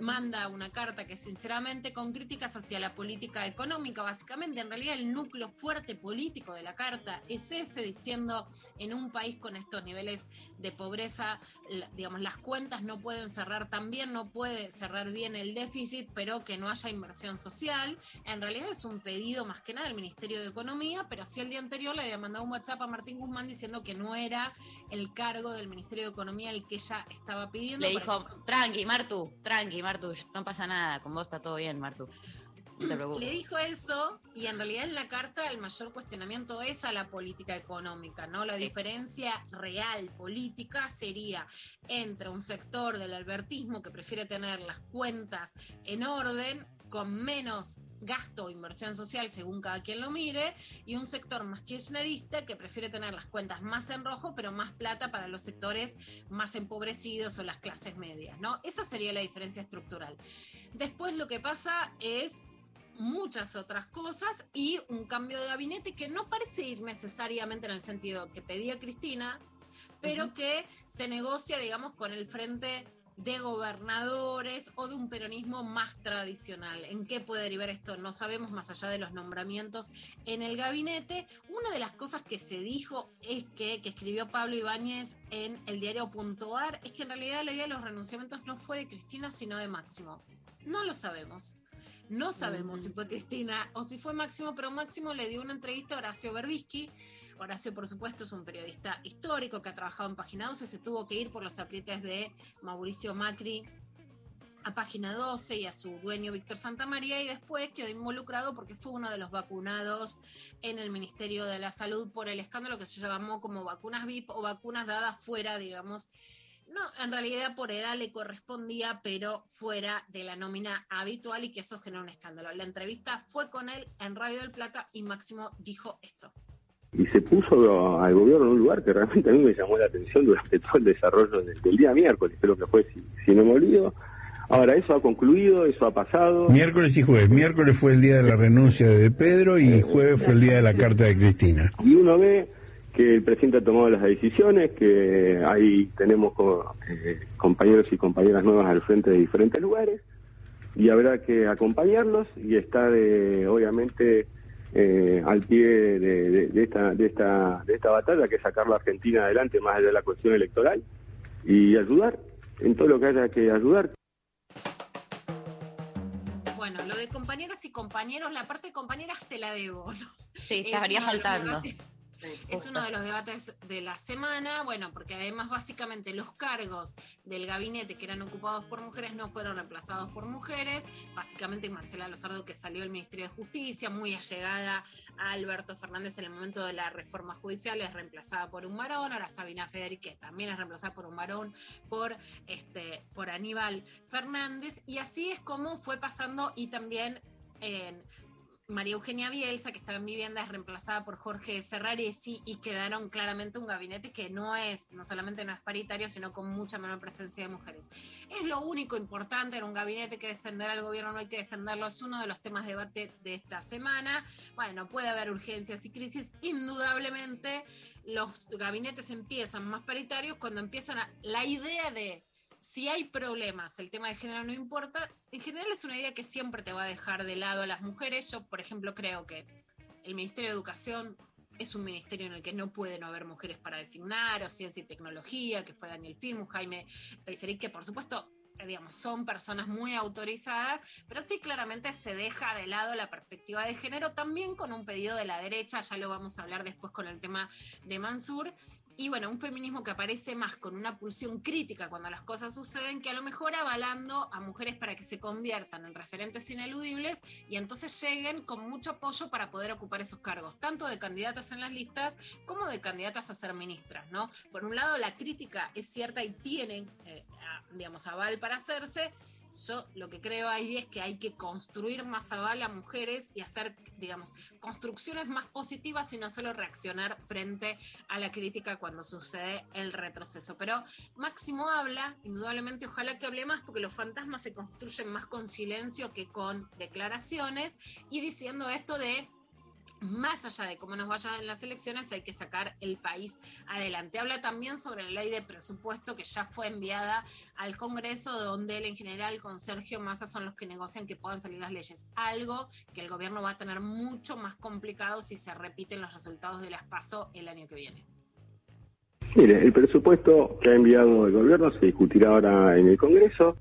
Manda una carta que sinceramente con críticas hacia la política económica, básicamente en realidad el núcleo fuerte político de la carta es ese, diciendo en un país con estos niveles de pobreza, digamos, las cuentas no pueden cerrar tan bien, no puede cerrar bien el déficit, pero que no haya inversión social. En realidad es un pedido más que nada del Ministerio de Economía, pero sí el día anterior le había mandado un WhatsApp a Martín Guzmán diciendo que no era el cargo del Ministerio de Economía el que ella estaba pidiendo. Le dijo, tranqui, Martu, tranqui, Martu, no pasa nada, con vos está todo bien, Martu. No. Le dijo eso y en realidad en la carta el mayor cuestionamiento es a la política económica, ¿no? La diferencia real política sería entre un sector del albertismo que prefiere tener las cuentas en orden con menos gasto o inversión social según cada quien lo mire y un sector más kirchnerista que prefiere tener las cuentas más en rojo pero más plata para los sectores más empobrecidos o las clases medias, ¿no? Esa sería la diferencia estructural. Después lo que pasa es muchas otras cosas y un cambio de gabinete que no parece ir necesariamente en el sentido que pedía Cristina, pero que se negocia, digamos, con el frente de gobernadores o de un peronismo más tradicional. ¿En qué puede derivar esto? No sabemos más allá de los nombramientos en el gabinete. Una de las cosas que se dijo es que, que escribió Pablo Ibáñez en el diario Puntuar, es que en realidad la idea de los renunciamientos no fue de Cristina, sino de Máximo. No lo sabemos. No sabemos si fue Cristina o si fue Máximo, pero Máximo le dio una entrevista a Horacio Berbisky. Horacio, por supuesto, es un periodista histórico que ha trabajado en Página 12, se tuvo que ir por los aprietes de Mauricio Macri a Página 12 y a su dueño Víctor Santamaría y después quedó involucrado porque fue uno de los vacunados en el Ministerio de la Salud por el escándalo que se llamó como vacunas VIP o vacunas dadas fuera, digamos, no, en realidad por edad le correspondía, pero fuera de la nómina habitual y que eso generó un escándalo. La entrevista fue con él en Radio del Plata y Máximo dijo esto. Y se puso al gobierno en un lugar que realmente a mí me llamó la atención durante todo el desarrollo del, del día miércoles, creo que fue, si, si no me olvido. Ahora, eso ha concluido, eso ha pasado. Miércoles y jueves. Miércoles fue el día de la renuncia de Pedro y jueves fue el día de la carta de Cristina. Y uno ve que el presidente ha tomado las decisiones, que ahí tenemos eh, compañeros y compañeras nuevas al frente de diferentes lugares, y habrá que acompañarlos y estar, eh, obviamente, eh, al pie de, de- de esta, de, esta, de esta batalla, que es sacar la Argentina adelante más allá de la cuestión electoral, y ayudar en todo lo que haya que ayudar. Bueno, lo de compañeras y compañeros, la parte de compañeras te la debo. ¿no? Sí, Es estaría faltando. Es uno de los debates de la semana, bueno, porque además básicamente los cargos del gabinete que eran ocupados por mujeres no fueron reemplazados por mujeres. Básicamente Marcela Lozardo, que salió del Ministerio de Justicia, muy allegada a Alberto Fernández en el momento de la reforma judicial, es reemplazada por un varón. Ahora Sabina Federic, que también es reemplazada por un varón, por, este, por Aníbal Fernández. Y así es como fue pasando y también en María Eugenia Bielsa, que estaba en vivienda, es reemplazada por Jorge Ferraresi y quedaron claramente un gabinete que no es, no solamente no es paritario, sino con mucha menor presencia de mujeres. Es lo único importante en un gabinete que defender al gobierno, no hay que defenderlo, es uno de los temas de debate de esta semana. Bueno, puede haber urgencias y crisis, indudablemente los gabinetes empiezan más paritarios cuando empiezan la idea de si hay problemas, el tema de género no importa, en general es una idea que siempre te va a dejar de lado a las mujeres. Yo, por ejemplo, creo que el Ministerio de Educación es un ministerio en el que no puede no haber mujeres para designar, o ciencia y tecnología, que fue Daniel Filmu, Jaime Peiseric, que por supuesto digamos, son personas muy autorizadas, pero sí claramente se deja de lado la perspectiva de género, también con un pedido de la derecha, ya lo vamos a hablar después con el tema de Mansur, y bueno, un feminismo que aparece más con una pulsión crítica cuando las cosas suceden, que a lo mejor avalando a mujeres para que se conviertan en referentes ineludibles y entonces lleguen con mucho apoyo para poder ocupar esos cargos, tanto de candidatas en las listas como de candidatas a ser ministras, ¿no? Por un lado, la crítica es cierta y tienen, eh, digamos, aval para hacerse, yo lo que creo ahí es que hay que construir más aval a mujeres y hacer, digamos, construcciones más positivas y no solo reaccionar frente a la crítica cuando sucede el retroceso. Pero Máximo habla, indudablemente, ojalá que hable más, porque los fantasmas se construyen más con silencio que con declaraciones, y diciendo esto de más allá de cómo nos vayan las elecciones, hay que sacar el país adelante. Habla también sobre la ley de presupuesto que ya fue enviada al Congreso, donde él en general con Sergio Massa son los que negocian que puedan salir las leyes. Algo que el gobierno va a tener mucho más complicado si se repiten los resultados de las PASO el año que viene. Mire, el presupuesto que ha enviado el gobierno se discutirá ahora en el Congreso.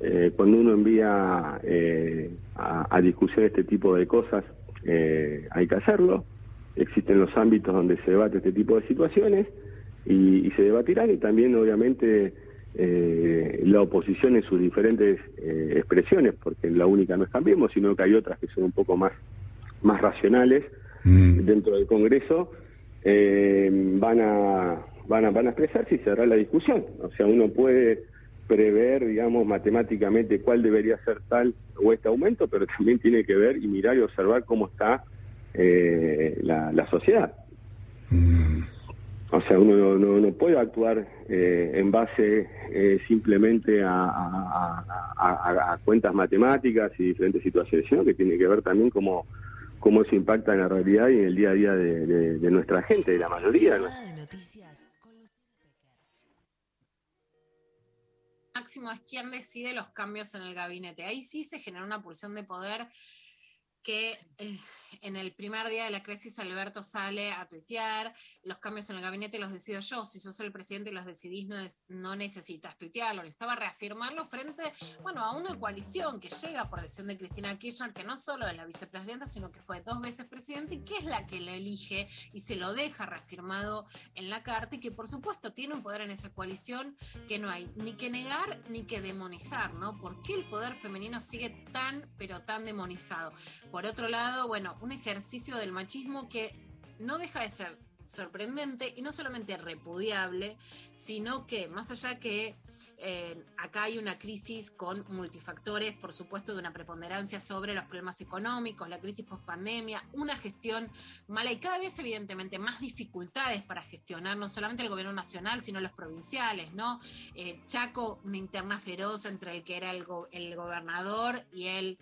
Eh, cuando uno envía eh, a, a discusión este tipo de cosas, eh, hay que hacerlo. Existen los ámbitos donde se debate este tipo de situaciones y, y se debatirán y también, obviamente, eh, la oposición en sus diferentes eh, expresiones, porque la única no es Cambiemos, sino que hay otras que son un poco más, más racionales dentro del Congreso, eh, van a van a van a expresarse y se hará la discusión. O sea, uno puede prever, digamos, matemáticamente cuál debería ser tal o este aumento, pero también tiene que ver y mirar y observar cómo está eh, la, la sociedad. O sea, uno no, no, no puede actuar eh, en base eh, simplemente a, a- a- a- a cuentas matemáticas y diferentes situaciones, sino que tiene que ver también cómo, cómo eso impacta en la realidad y en el día a día de, de- de nuestra gente, de la mayoría. de nuestra- Es quien decide los cambios en el gabinete. Ahí sí se genera una pulsión de poder que eh, en el primer día de la crisis Alberto sale a tuitear, los cambios en el gabinete los decido yo, si sos el presidente y los decidís no, es- no necesitas tuitearlo, necesitaba reafirmarlo frente, bueno, a una coalición que llega por decisión de Cristina Kirchner, que no solo es la vicepresidenta, sino que fue dos veces presidente y que es la que le elige y se lo deja reafirmado en la carta y que por supuesto tiene un poder en esa coalición que no hay ni que negar ni que demonizar, ¿no? ¿Por qué el poder femenino sigue tan, pero tan demonizado? Por otro lado, bueno, un ejercicio del machismo que no deja de ser sorprendente y no solamente repudiable, sino que más allá que acá hay una crisis con multifactores, por supuesto, de una preponderancia sobre los problemas económicos, la crisis post-pandemia, una gestión mala y cada vez evidentemente más dificultades para gestionar no solamente el gobierno nacional, sino los provinciales, ¿no? Eh, Chaco, una interna feroz entre el que era el, el gobernador y el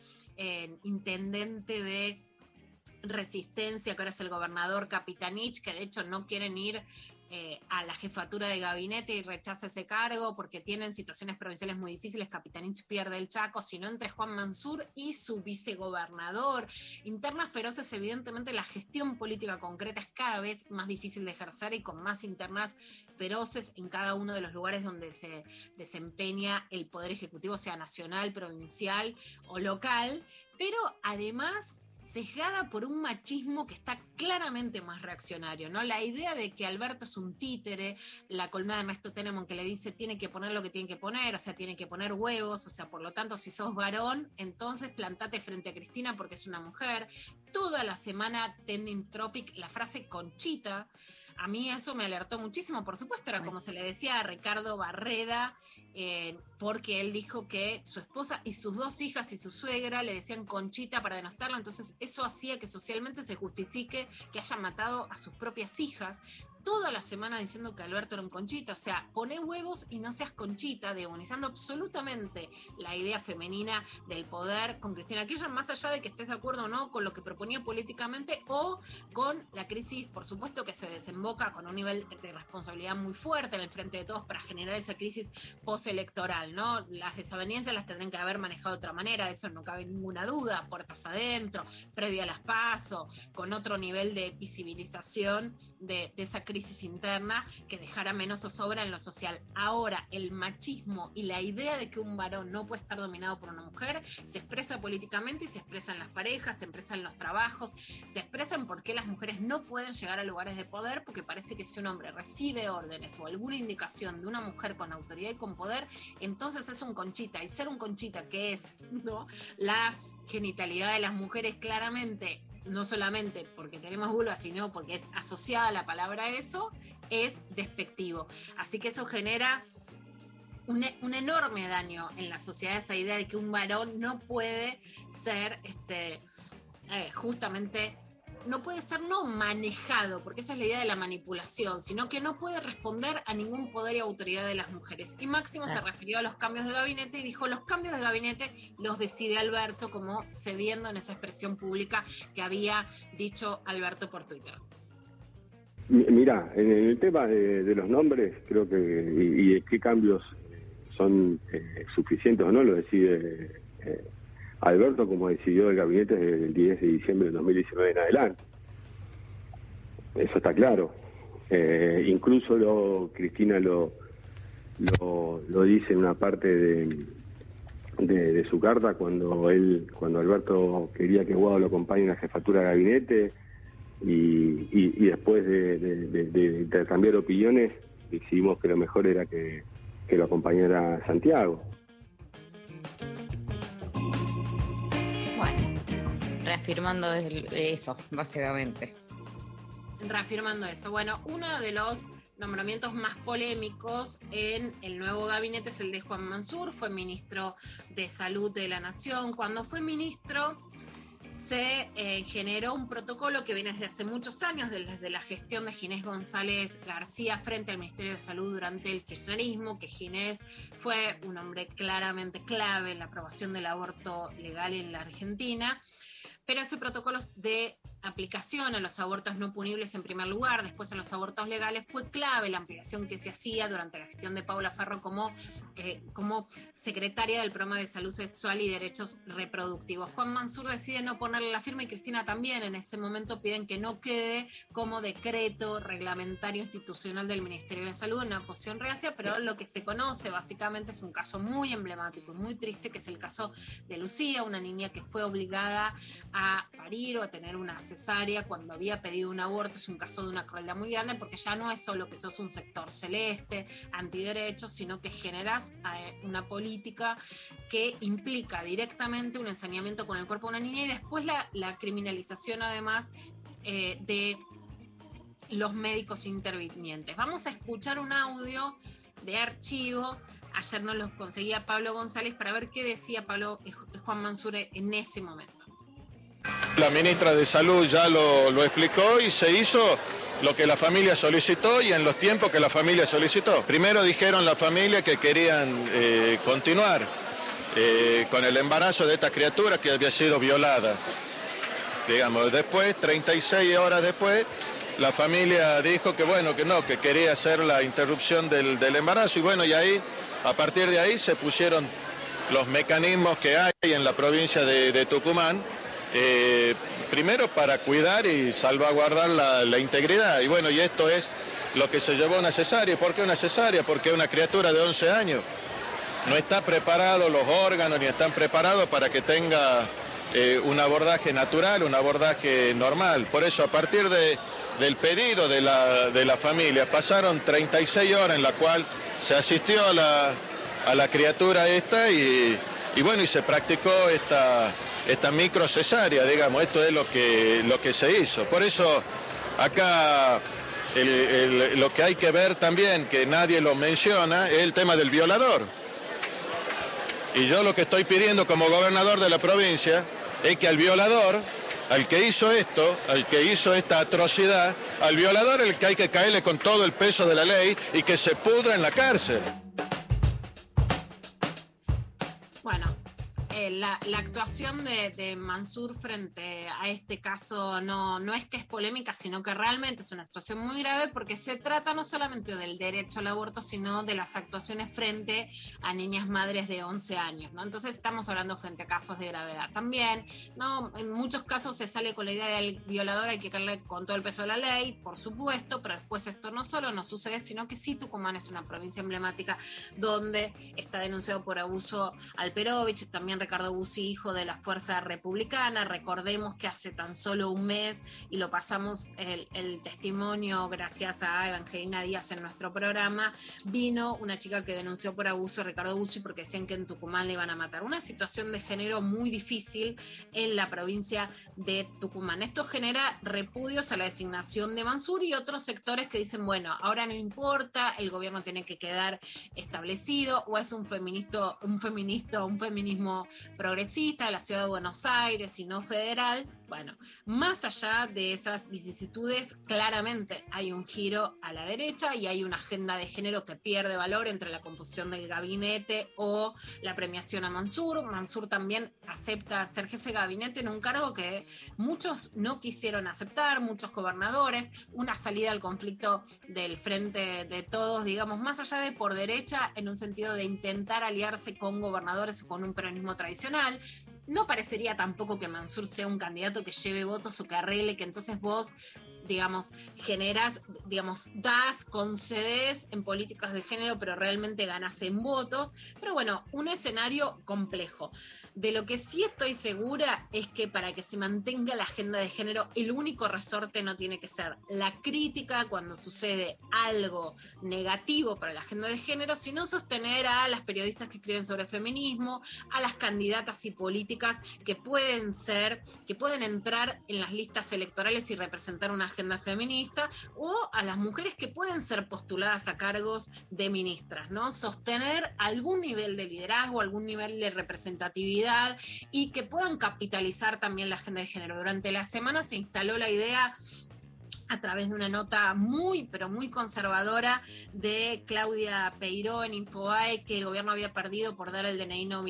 intendente de Resistencia, que ahora es el gobernador Capitanich, que de hecho no quieren ir eh, a la jefatura de gabinete y rechaza ese cargo porque tienen situaciones provinciales muy difíciles. Capitanich pierde el Chaco, sino entre Juan Mansur y su vicegobernador. Internas feroces, evidentemente la gestión política concreta es cada vez más difícil de ejercer y con más internas feroces en cada uno de los lugares donde se desempeña el poder ejecutivo, sea nacional, provincial o local, pero además sesgada por un machismo que está claramente más reaccionario, ¿no? La idea de que Alberto es un títere, la colmada de Ernesto Tenemon que le dice tiene que poner lo que tiene que poner, o sea, tiene que poner huevos, o sea, por lo tanto, si sos varón, entonces plantate frente a Cristina porque es una mujer. Toda la semana trending topic la frase conchita, a mí eso me alertó muchísimo, por supuesto, era como se le decía a Ricardo Barreda, eh, porque él dijo que su esposa y sus dos hijas y su suegra le decían conchita para denostarlo, entonces eso hacía que socialmente se justifique que haya matado a sus propias hijas. Toda la semana diciendo que Alberto era un conchita, o sea, pone huevos y no seas conchita, demonizando absolutamente la idea femenina del poder con Cristina Kirchner, más allá de que estés de acuerdo o no con lo que proponía políticamente o con la crisis, por supuesto, que se desemboca con un nivel de responsabilidad muy fuerte en el frente de todos para generar esa crisis postelectoral, ¿no? Las desavenencias las tendrán que haber manejado de otra manera, eso no cabe ninguna duda, puertas adentro, previa a las PASO, con otro nivel de visibilización de, de esa crisis interna que dejara menos zozobra en lo social. Ahora, el machismo y la idea de que un varón no puede estar dominado por una mujer se expresa políticamente y se expresa en las parejas, se expresa en los trabajos, se expresa en por qué las mujeres no pueden llegar a lugares de poder, porque parece que si un hombre recibe órdenes o alguna indicación de una mujer con autoridad y con poder, entonces es un conchita. Y ser un conchita, que es ¿no? la genitalidad de las mujeres claramente no solamente porque tenemos vulva, sino porque es asociada la palabra eso, es despectivo. Así que eso genera un, un, enorme daño en la sociedad, esa idea de que un varón no puede ser este, eh, justamente no puede ser no manejado, porque esa es la idea de la manipulación, sino que no puede responder a ningún poder y autoridad de las mujeres. Y Máximo se refirió a los cambios de gabinete y dijo, los cambios de gabinete los decide Alberto, como cediendo en esa expresión pública que había dicho Alberto por Twitter. Mira, en el tema de, de los nombres, creo que y, y, de qué cambios son eh, suficientes o no, lo decide eh, Alberto como decidió el gabinete desde el 10 de diciembre de 2019 en adelante. Eso está claro. Eh, incluso lo, Cristina lo, lo, dice en una parte de, de, su carta cuando él, cuando Alberto quería que Guado lo acompañe en la jefatura de gabinete y, y, y después de, de, intercambiar opiniones decidimos que lo mejor era que, que lo acompañara Santiago. Reafirmando eso, básicamente. Reafirmando eso. Bueno, uno de los nombramientos más polémicos en el nuevo gabinete es el de Juan Mansur, fue ministro de Salud de la Nación. Cuando fue ministro se eh, generó un protocolo que viene desde hace muchos años, desde la gestión de Ginés González García frente al Ministerio de Salud durante el kirchnerismo, que Ginés fue un hombre claramente clave en la aprobación del aborto legal en la Argentina pero ese protocolo de aplicación a los abortos no punibles en primer lugar, después a los abortos legales, fue clave la ampliación que se hacía durante la gestión de Paula Ferro como, eh, como secretaria del programa de salud sexual y derechos reproductivos. Juan Mansur decide no ponerle la firma y Cristina también en ese momento piden que no quede como decreto reglamentario institucional del Ministerio de Salud, una posición reacia, pero lo que se conoce básicamente es un caso muy emblemático y muy triste, que es el caso de Lucía, una niña que fue obligada a parir o a tener una cesárea cuando había pedido un aborto es un caso de una crueldad muy grande porque ya no es solo que sos un sector celeste, antiderechos, sino que generas eh, una política que implica directamente un ensañamiento con el cuerpo de una niña y después la, criminalización además eh, de los médicos intervinientes. Vamos a escuchar un audio de archivo. Ayer nos lo conseguía Pablo González para ver qué decía Pablo Juan Mansure en ese momento. La ministra de Salud ya lo, explicó y se hizo lo que la familia solicitó y en los tiempos que la familia solicitó. Primero dijeron la familia que querían eh, continuar eh, con el embarazo de esta criatura que había sido violada. Digamos, después, 36 horas después, la familia dijo que bueno, que no, que quería hacer la interrupción del, del embarazo y bueno, y ahí, a partir de ahí se pusieron los mecanismos que hay en la provincia de Tucumán eh, primero para cuidar y salvaguardar la, integridad. Y bueno, y esto es lo que se llevó una cesárea. ¿Por qué una cesárea? Porque una criatura de 11 años no está preparado los órganos ni están preparados para que tenga eh, un abordaje natural, un abordaje normal. Por eso a partir de, del pedido de la, de la familia pasaron 36 horas en la cual se asistió a la, a la criatura esta y bueno, y se practicó esta esta micro cesárea, digamos, esto es lo que, lo que se hizo. Por eso acá lo que hay que ver también, que nadie lo menciona, es el tema del violador. Y yo lo que estoy pidiendo como gobernador de la provincia es que al violador, al que hizo esto, al que hizo esta atrocidad, al violador el que hay que caerle con todo el peso de la ley y que se pudra en la cárcel. La, la actuación de, de Mansur frente a este caso no, no es que es polémica, sino que realmente es una situación muy grave porque se trata no solamente del derecho al aborto, sino de las actuaciones frente a niñas madres de 11 años. ¿no? Entonces estamos hablando frente a casos de gravedad. También, ¿no? en muchos casos se sale con la idea del violador, hay que caerle con todo el peso de la ley, por supuesto, pero después esto no solo no sucede, sino que sí Tucumán es una provincia emblemática donde está denunciado por abuso Alperovich, también Ricardo Bussi, hijo de la Fuerza Republicana. Recordemos que hace tan solo un mes, y lo pasamos el, testimonio gracias a Evangelina Díaz en nuestro programa, vino una chica que denunció por abuso a Ricardo Bussi porque decían que en Tucumán le iban a matar. Una situación de género muy difícil en la provincia de Tucumán. Esto genera repudios a la designación de Mansur y otros sectores que dicen, bueno, ahora no importa, el gobierno tiene que quedar establecido o es un feminista, un feminista, un feminismo progresista de la ciudad de Buenos Aires y no federal. Bueno, más allá de esas vicisitudes, claramente hay un giro a la derecha y hay una agenda de género que pierde valor entre la composición del gabinete o la premiación a Mansur. Mansur también acepta ser jefe de gabinete en un cargo que muchos no quisieron aceptar, muchos gobernadores, una salida al conflicto del frente de todos, digamos, más allá de por derecha, en un sentido de intentar aliarse con gobernadores o con un peronismo tradicional. No parecería tampoco que Mansur sea un candidato que lleve votos o que arregle, que entonces vos digamos, generas, digamos, das, concedes en políticas de género, pero realmente ganas en votos. Pero bueno, un escenario complejo. De lo que sí estoy segura es que para que se mantenga la agenda de género, el único resorte no tiene que ser la crítica cuando sucede algo negativo para la agenda de género, sino sostener a las periodistas que escriben sobre feminismo, a las candidatas y políticas que pueden ser, que pueden entrar en las listas electorales y representar una agenda feminista, o a las mujeres que pueden ser postuladas a cargos de ministras, ¿no? Sostener algún nivel de liderazgo, algún nivel de representatividad y que puedan capitalizar también la agenda de género. Durante la semana se instaló la idea a través de una nota muy, pero muy conservadora de Claudia Peiró en Infobae, que el gobierno había perdido por dar el DNI no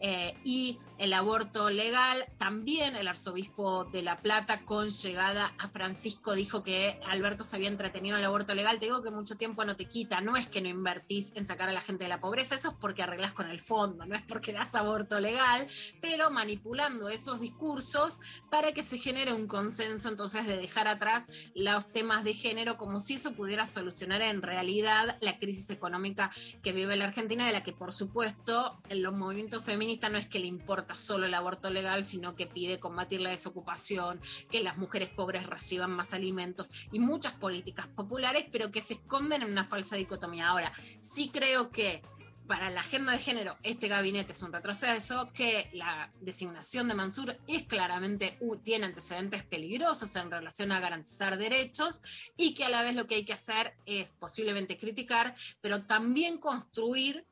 eh, y el aborto legal. También el arzobispo de La Plata, con llegada a Francisco, dijo que Alberto se había entretenido en el aborto legal. Te digo que mucho tiempo no te quita, no es que no invertís en sacar a la gente de la pobreza, eso es porque arreglas con el fondo, no es porque das aborto legal, pero manipulando esos discursos para que se genere un consenso entonces de dejar atrás los temas de género como si eso pudiera solucionar en realidad la crisis económica que vive la Argentina, de la que por supuesto los movimientos feministas no es que le importa solo el aborto legal, sino que pide combatir la desocupación, que las mujeres pobres reciban más alimentos y muchas políticas populares, pero que se esconden en una falsa dicotomía. Ahora, sí creo que para la agenda de género este gabinete es un retroceso, que la designación de Mansur es claramente, tiene antecedentes peligrosos en relación a garantizar derechos y que a la vez lo que hay que hacer es posiblemente criticar, pero también construir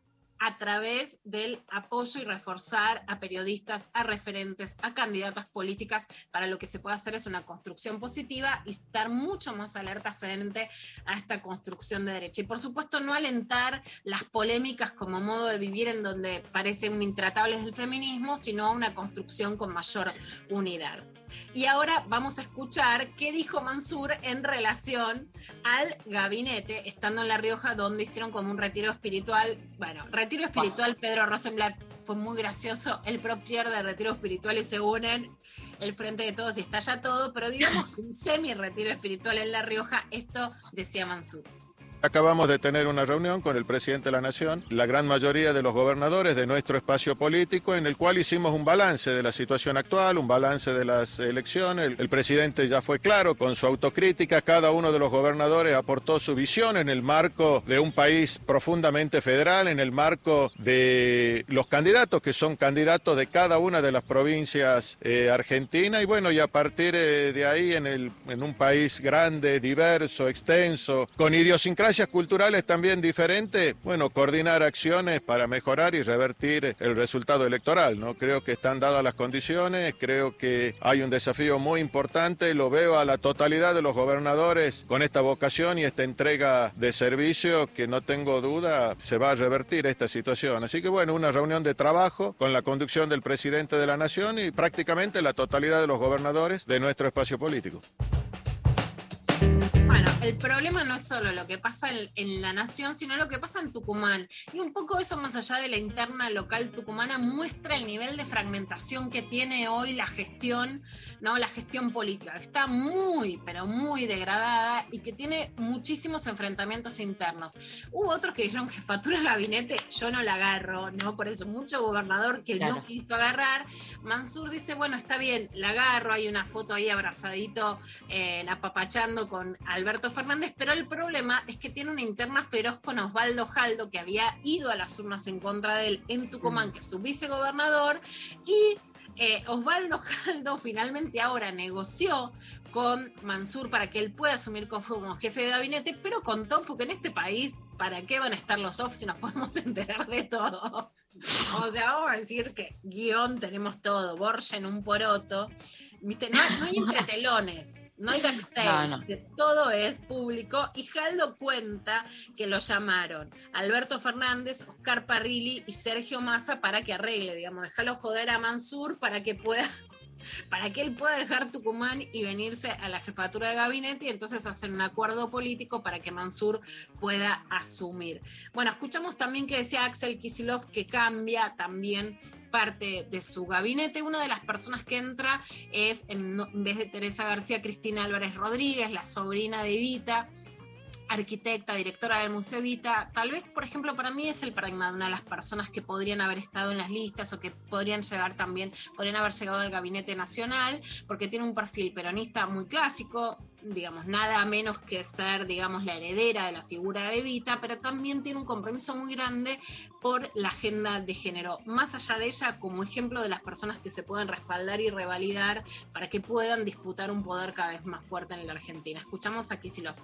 a través del apoyo y reforzar a periodistas, a referentes, a candidatas políticas, para lo que se puede hacer es una construcción positiva y estar mucho más alerta frente a esta construcción de derecha. Y por supuesto no alentar las polémicas como modo de vivir en donde parece un intratable del feminismo, sino una construcción con mayor unidad. Y ahora vamos a escuchar qué dijo Mansur en relación al gabinete, estando en La Rioja, donde hicieron como un retiro espiritual. Bueno, retiro espiritual, Pedro Rosenblatt fue muy gracioso. El propio de retiro espiritual y se unen el frente de todos y estalla todo, pero digamos que un semi retiro espiritual en La Rioja, esto decía Mansur. Acabamos de tener una reunión con el presidente de la Nación, la gran mayoría de los gobernadores de nuestro espacio político, en el cual hicimos un balance de la situación actual, un balance de las elecciones. El, presidente ya fue claro con su autocrítica, cada uno de los gobernadores aportó su visión en el marco de un país profundamente federal, en el marco de los candidatos, que son candidatos de cada una de las provincias eh, argentinas, y bueno, y a partir eh, de ahí, en, el, en un país grande, diverso, extenso, con idiosincrasia culturales también diferentes, bueno, coordinar acciones para mejorar y revertir el resultado electoral, ¿no? Creo que están dadas las condiciones, creo que hay un desafío muy importante, lo veo a la totalidad de los gobernadores con esta vocación y esta entrega de servicio que no tengo duda se va a revertir esta situación. Así que bueno, una reunión de trabajo con la conducción del presidente de la Nación y prácticamente la totalidad de los gobernadores de nuestro espacio político. Bueno, el problema no es solo lo que pasa en, en la nación, sino lo que pasa en Tucumán. Y un poco eso, más allá de la interna local tucumana, muestra el nivel de fragmentación que tiene hoy la gestión, ¿no? La gestión política. Está muy, pero muy degradada y que tiene muchísimos enfrentamientos internos. Hubo otros que dijeron que factura el gabinete, yo no la agarro, ¿no? Por eso, mucho gobernador que Claro. no quiso agarrar. Mansur dice, bueno, está bien, la agarro, hay una foto ahí abrazadito, eh, apapachando con Alberto Fernández, pero el problema es que tiene una interna feroz con Osvaldo Jaldo, que había ido a las urnas en contra de él en Tucumán, que es su vicegobernador, y eh, Osvaldo Jaldo finalmente ahora negoció con Mansur para que él pueda asumir como jefe de gabinete, pero contó, porque en este país, ¿para qué van a estar los off si nos podemos enterar de todo? O sea, vamos a decir que guion tenemos todo, Borgen un poroto. ¿Viste? No, no hay entretelones, no hay backstage, No, no. que todo es público. Y Jaldo cuenta que lo llamaron Alberto Fernández, Oscar Parrilli y Sergio Massa para que arregle, digamos, déjalo joder a Mansur para que pueda para que él pueda dejar Tucumán y venirse a la jefatura de gabinete y entonces hacer un acuerdo político para que Mansur pueda asumir. Bueno, escuchamos también que decía Axel Kisilov que cambia también parte de su gabinete. Una de las personas que entra es, en, vez de Teresa García, Cristina Álvarez Rodríguez, la sobrina de Evita arquitecta, directora del Museo Evita, tal vez, por ejemplo, para mí es el paradigma de una de las personas que podrían haber estado en las listas o que podrían llegar también, podrían haber llegado al gabinete nacional, porque tiene un perfil peronista muy clásico, digamos, nada menos que ser, digamos, la heredera de la figura de Evita, pero también tiene un compromiso muy grande por la agenda de género, más allá de ella como ejemplo de las personas que se pueden respaldar y revalidar para que puedan disputar un poder cada vez más fuerte en la Argentina. Escuchamos aquí si lo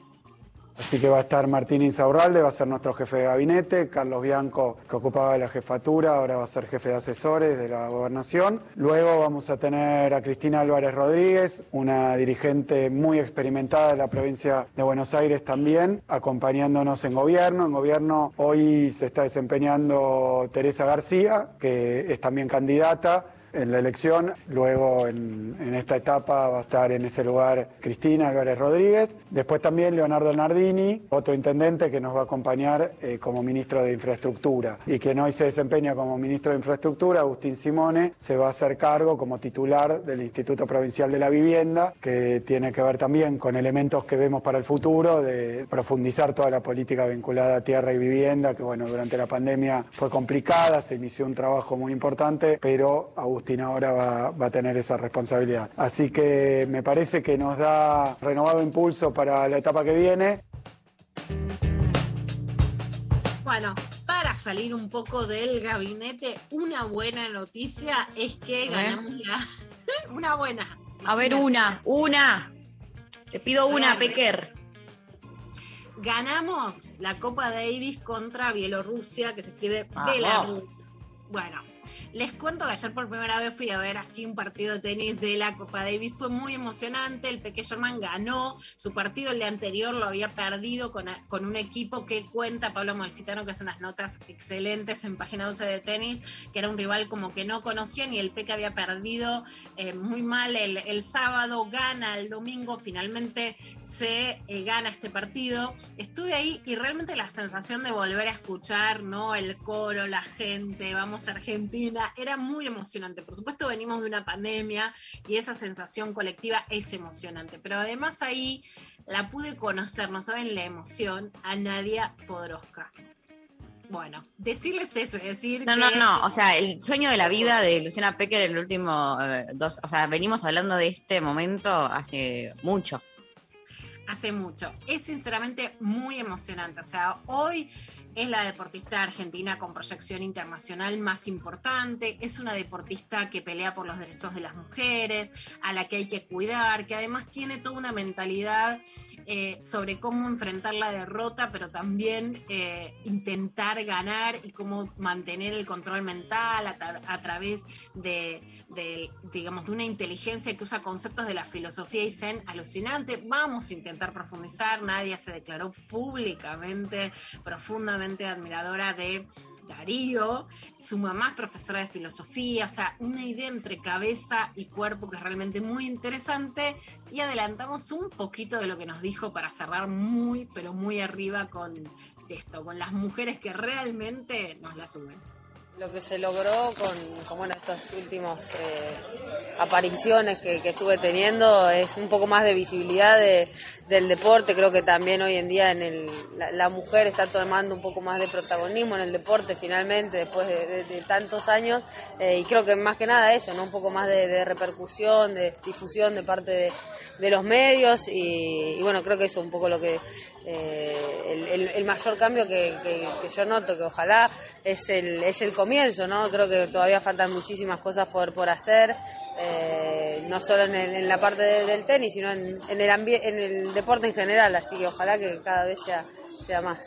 Así que va a estar Martín Insaurralde, va a ser nuestro jefe de gabinete, Carlos Bianco, que ocupaba la jefatura, ahora va a ser jefe de asesores de la gobernación. Luego vamos a tener a Cristina Álvarez Rodríguez, una dirigente muy experimentada de la provincia de Buenos Aires también, acompañándonos en gobierno. En gobierno hoy se está desempeñando Teresa García, que es también candidata en la elección. Luego en, en esta etapa va a estar en ese lugar Cristina Álvarez Rodríguez. Después también Leonardo Nardini, otro intendente que nos va a acompañar eh, como ministro de Infraestructura. Y quien hoy se desempeña como ministro de Infraestructura, Agustín Simone, se va a hacer cargo como titular del Instituto Provincial de la Vivienda, que tiene que ver también con elementos que vemos para el futuro, de profundizar toda la política vinculada a tierra y vivienda, que bueno, durante la pandemia fue complicada, se inició un trabajo muy importante, pero Agustín ahora va, va a tener esa responsabilidad. Así que me parece que nos da renovado impulso para la etapa que viene. Bueno, para salir un poco del gabinete, una buena noticia es que ganamos la. una buena. A ver, una, una. Te pido una. Pecker. Ganamos la Copa Davis contra Bielorrusia, que se escribe. Belarus. Bueno, les cuento que ayer por primera vez fui a ver así un partido de tenis de la Copa Davis. Fue muy emocionante. El pequeño Sherman ganó. Su partido el día anterior lo había perdido con, con un equipo que cuenta Pablo Malfitano, que hace unas notas excelentes en página 12 de tenis, que era un rival como que no conocían y el Peque había perdido eh, muy mal el, el sábado, gana el domingo, finalmente se eh, gana este partido. Estuve ahí y realmente la sensación de volver a escuchar, ¿no? El coro, la gente, vamos Argentina, era muy emocionante. Por supuesto, venimos de una pandemia y esa sensación colectiva es emocionante, pero además ahí la pude conocer, no saben la emoción, a Nadia Podroska. Bueno, decirles eso, es decir No, que no, no. O sea, el sueño de la vida de Luciana Pecker en el último eh, dos. O sea, venimos hablando de este momento hace mucho. hace mucho. Es sinceramente muy emocionante. O sea, hoy es la deportista argentina con proyección internacional más importante, es una deportista que pelea por los derechos de las mujeres, a la que hay que cuidar, que además tiene toda una mentalidad eh, sobre cómo enfrentar la derrota, pero también eh, intentar ganar y cómo mantener el control mental a, tra- a través de, digamos, de una inteligencia que usa conceptos de la filosofía y zen alucinante. Vamos a intentar profundizar. Nadia se declaró públicamente, profundamente admiradora de Darío, su mamá es profesora de filosofía, o sea, una idea entre cabeza y cuerpo que es realmente muy interesante y adelantamos un poquito de lo que nos dijo para cerrar muy, pero muy arriba con esto, con las mujeres que realmente nos la suben. Lo que se logró con, con, bueno, estas últimas eh, apariciones que, que estuve teniendo es un poco más de visibilidad de- del deporte. Creo que también hoy en día en el, la, la mujer está tomando un poco más de protagonismo en el deporte finalmente después de, tantos años. eh, y creo que más que nada eso, ¿no? un poco más de, de repercusión, de difusión de parte de, los medios. Y, y bueno, creo que eso es un poco lo que eh, el, el- el mayor cambio que, que- que yo noto, que ojalá es el, es el comienzo, ¿no? Creo que todavía faltan muchísimas cosas por, por hacer, eh, no solo en, el- en la parte de- del tenis, sino en, en el en el deporte en general, así que ojalá que cada vez sea, sea más.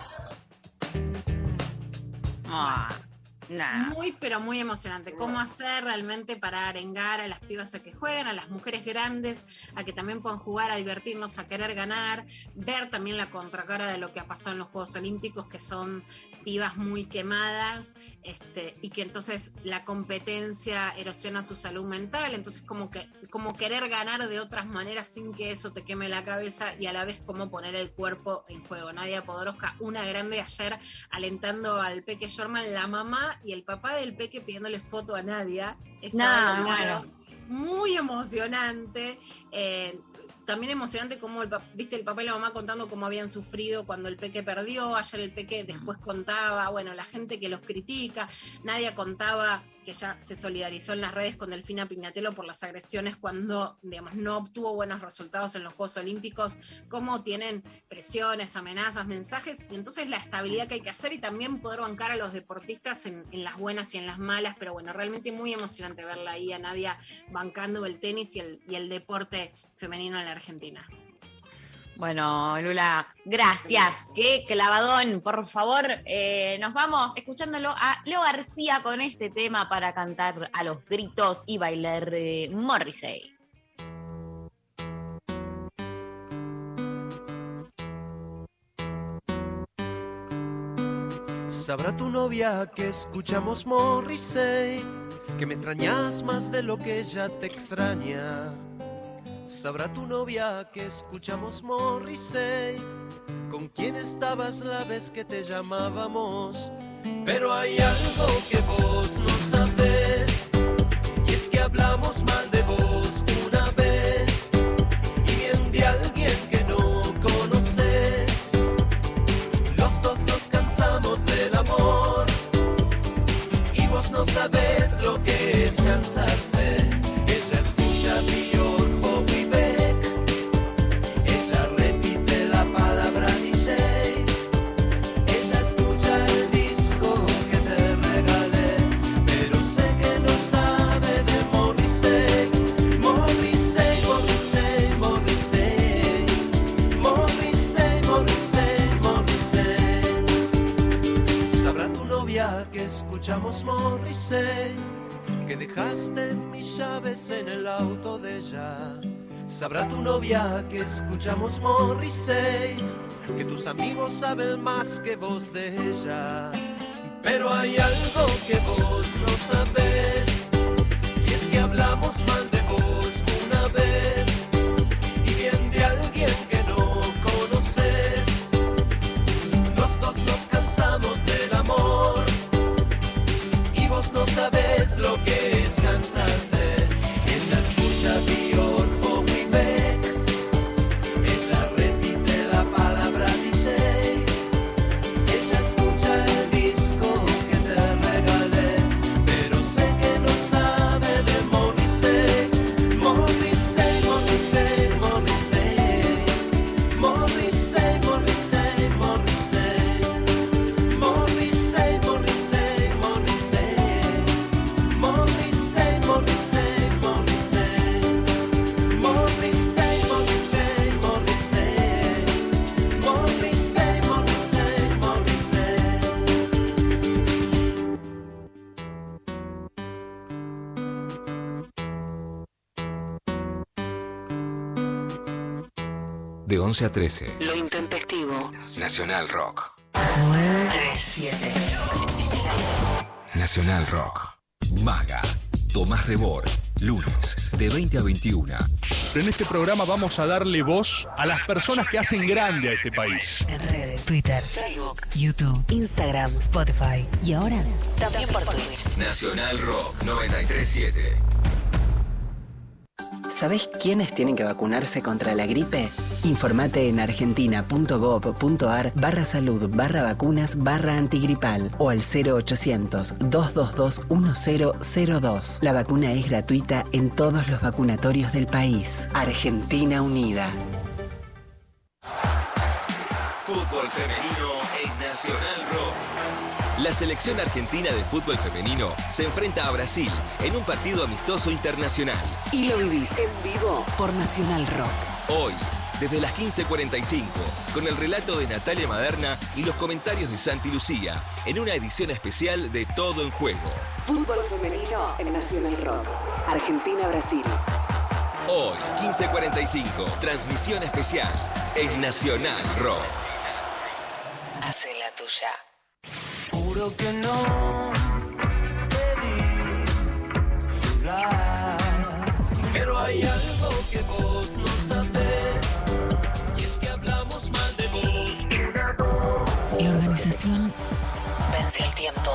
Muy, pero muy emocionante. ¿Cómo hacer realmente para arengar a las pibas a que jueguen, a las mujeres grandes, a que también puedan jugar, a divertirnos, a querer ganar? Ver también la contracara de lo que ha pasado en los Juegos Olímpicos, que son pibas muy quemadas este, y que entonces la competencia erosiona su salud mental. Entonces, como, que, como querer ganar de otras maneras sin que eso te queme la cabeza y a la vez cómo poner el cuerpo en juego. Nadia Podoroska, una grande ayer alentando al Peque Shorman, la mamá y el papá del Peque pidiéndole foto a Nadia. Estaba bueno. Muy emocionante. eh, también emocionante como el, viste el papá y la mamá contando cómo habían sufrido cuando el peque perdió, ayer el peque después contaba, bueno, la gente que los critica, Nadia contaba que ya se solidarizó en las redes con Delfina Pignatello por las agresiones cuando, digamos, no obtuvo buenos resultados en los Juegos Olímpicos, cómo tienen presiones, amenazas, mensajes, y entonces la estabilidad que hay que hacer y también poder bancar a los deportistas en, en las buenas y en las malas, pero bueno, realmente muy emocionante verla ahí a Nadia bancando el tenis y el, y el deporte femenino en la Argentina. Bueno, Lula, gracias. Qué clavadón. Por favor, eh, nos vamos escuchándolo a Leo García con este tema para cantar a los gritos y bailar eh, Morrissey. Sabrá tu novia que escuchamos Morrissey, que me extrañas más de lo que ella te extraña. Sabrá tu novia que escuchamos Morrissey, con quién estabas la vez que te llamábamos. Pero hay algo que vos no sabes, y es que hablamos mal de vos una vez, y bien de alguien que no conoces. Los dos nos cansamos del amor y vos no sabes lo que es cansarse. Ella escucha Björk escuchamos Morrissey, que dejaste mis llaves en el auto de ella. Sabrá tu novia que escuchamos Morrissey, que tus amigos saben más que vos de ella. Pero hay algo que vos no sabes, y es que hablamos mal Lo intempestivo. Nacional Rock. 937. Nacional Rock. Maga. Tomás Rebor. Lunes, de 20 a 21. En este programa vamos a darle voz a las personas que hacen grande a este país. En redes, Twitter, Facebook, YouTube, Instagram, Spotify y ahora también por Twitch. Nacional Rock 937. ¿Sabés quiénes tienen que vacunarse contra la gripe? Informate en argentina.gov.ar barra salud barra vacunas barra antigripal o al 0800-222-1002. La vacuna es gratuita en todos los vacunatorios del país. Argentina Unida. Fútbol femenino en Nacional Rock. La selección argentina de fútbol femenino se enfrenta a Brasil en un partido amistoso internacional. Y lo vivís en vivo por Nacional Rock. Hoy, desde las 15.45, con el relato de Natalia Maderna y los comentarios de Santi Lucía, en una edición especial de Todo en Juego. Fútbol femenino en Nacional Rock. Argentina-Brasil. Hoy, 15.45, transmisión especial en Nacional Rock. Hace la tuya. Juro que no te vi jugar. Pero hay algo que vos no sabés. Vence el tiempo.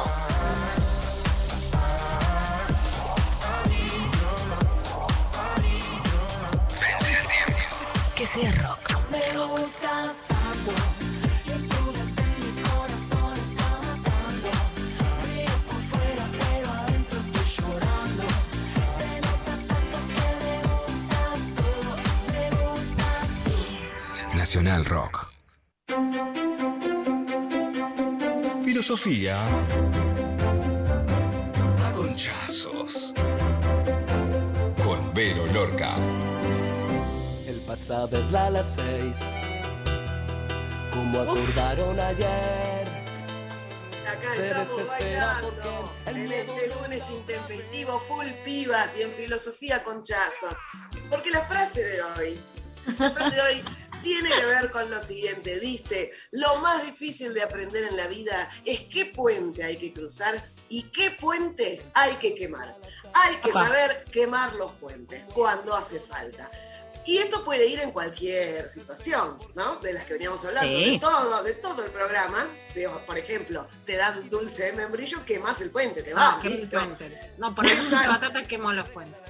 Vence el tiempo. Que sea rock. Me gustas tanto. Filosofía. A conchazos. Con Vero Lorca. El pasado a las seis, como acordaron ayer. Acá Se estamos desespera bailando en este lunes intempestivo, full pibas y en filosofía conchazos. Porque la frase de hoy, la frase de hoy tiene que ver con lo siguiente. Dice, lo más difícil de aprender en la vida es qué puente hay que cruzar y qué puente hay que quemar. Hay que saber quemar los puentes cuando hace falta. Y esto puede ir en cualquier situación, ¿no? De las que veníamos hablando, Sí. de todo, de todo el programa. Por ejemplo, te dan dulce de membrillo, quemás el puente, te Ah, vas. quemé el listo. puente. No, por eso de batata quemó los puentes.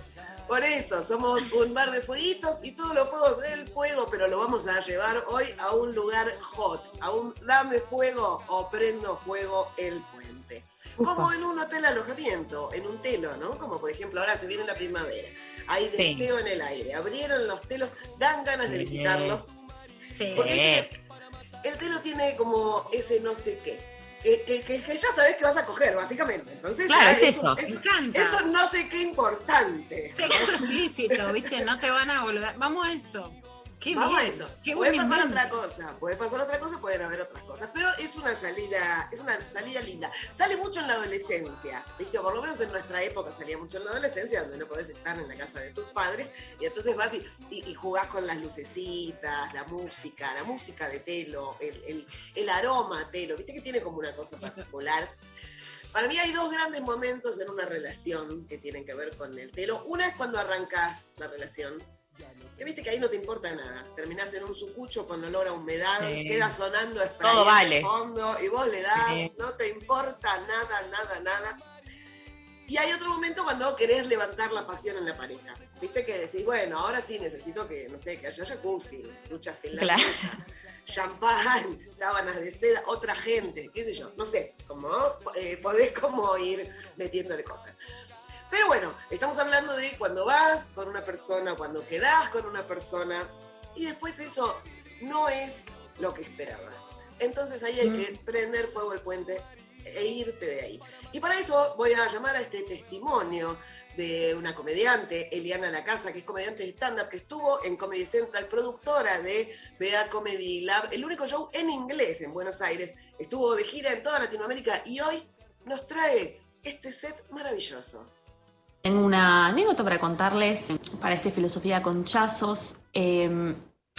Por eso, somos un bar de fueguitos y todos los fuegos del fuego, pero lo vamos a llevar hoy a un lugar hot, a un dame fuego o prendo fuego el puente. Como en un hotel alojamiento, en un telo, ¿no? Como por ejemplo, ahora se viene la primavera. Hay Sí. deseo en el aire. Abrieron los telos, dan ganas de Sí. visitarlos. Sí. Porque el telo tiene como ese no sé qué. Que, que- que- que ya sabes que vas a coger, básicamente. Entonces, Claro, ya es un- eso. Me eso no sé qué importante. Sexo explícito, ¿viste? No te van a volver. Vamos a eso. Qué Vamos bien. a eso. Qué puede pasar otra cosa, puede pasar otra cosa, pueden haber otras cosas, pero es una salida, es una salida linda. Sale mucho en la adolescencia, ¿viste? Por lo menos en nuestra época salía mucho en la adolescencia, donde no podés estar en la casa de tus padres, y entonces vas y, y- y jugás con las lucecitas, la música, la música de telo, el, el- el aroma telo, ¿viste? Que tiene como una cosa particular. Para mí hay dos grandes momentos en una relación que tienen que ver con el telo. Una es cuando arrancas la relación, que viste que ahí no te importa nada. Terminás en un sucucho con olor a humedad, Sí. queda sonando Todo en vale. el fondo y vos le das, Sí. no te importa nada, nada, nada. Y hay otro momento cuando querés levantar la pasión en la pareja. Viste que decís, bueno, ahora sí necesito que, no sé, que haya jacuzzi, ducha finlandesa, champán, sábanas de seda, otra gente, qué sé yo, no sé, como eh, podés como ir metiéndole cosas. Pero bueno, estamos hablando de cuando vas con una persona, cuando quedás con una persona y después eso no es lo que esperabas. Entonces ahí hay que prender fuego el puente e irte de ahí. Y para eso voy a llamar a este testimonio de una comediante, Eliana Lacasa, que es comediante de stand-up, que estuvo en Comedy Central, productora de BA Comedy Lab, el único show en inglés en Buenos Aires. Estuvo de gira en toda Latinoamérica y hoy nos trae este set maravilloso. Tengo una anécdota para contarles para este Filosofía con Chazos. Eh,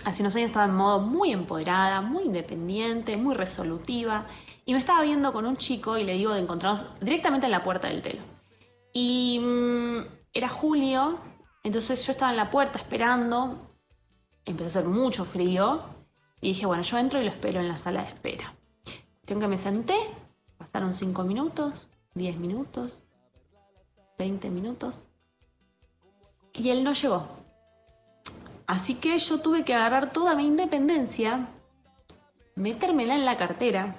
hace unos años estaba en modo muy empoderada, muy independiente, muy resolutiva. Y me estaba viendo con un chico y le digo de encontrarnos directamente en la puerta del telo. Y mm, era julio, entonces yo estaba en la puerta esperando. Empezó a hacer mucho frío. Y dije, bueno, yo entro y lo espero en la sala de espera. Tengo que me senté, pasaron 5 minutos, 10 minutos, 20 minutos. Y él no llegó. Así que yo tuve que agarrar toda mi independencia, metérmela en la cartera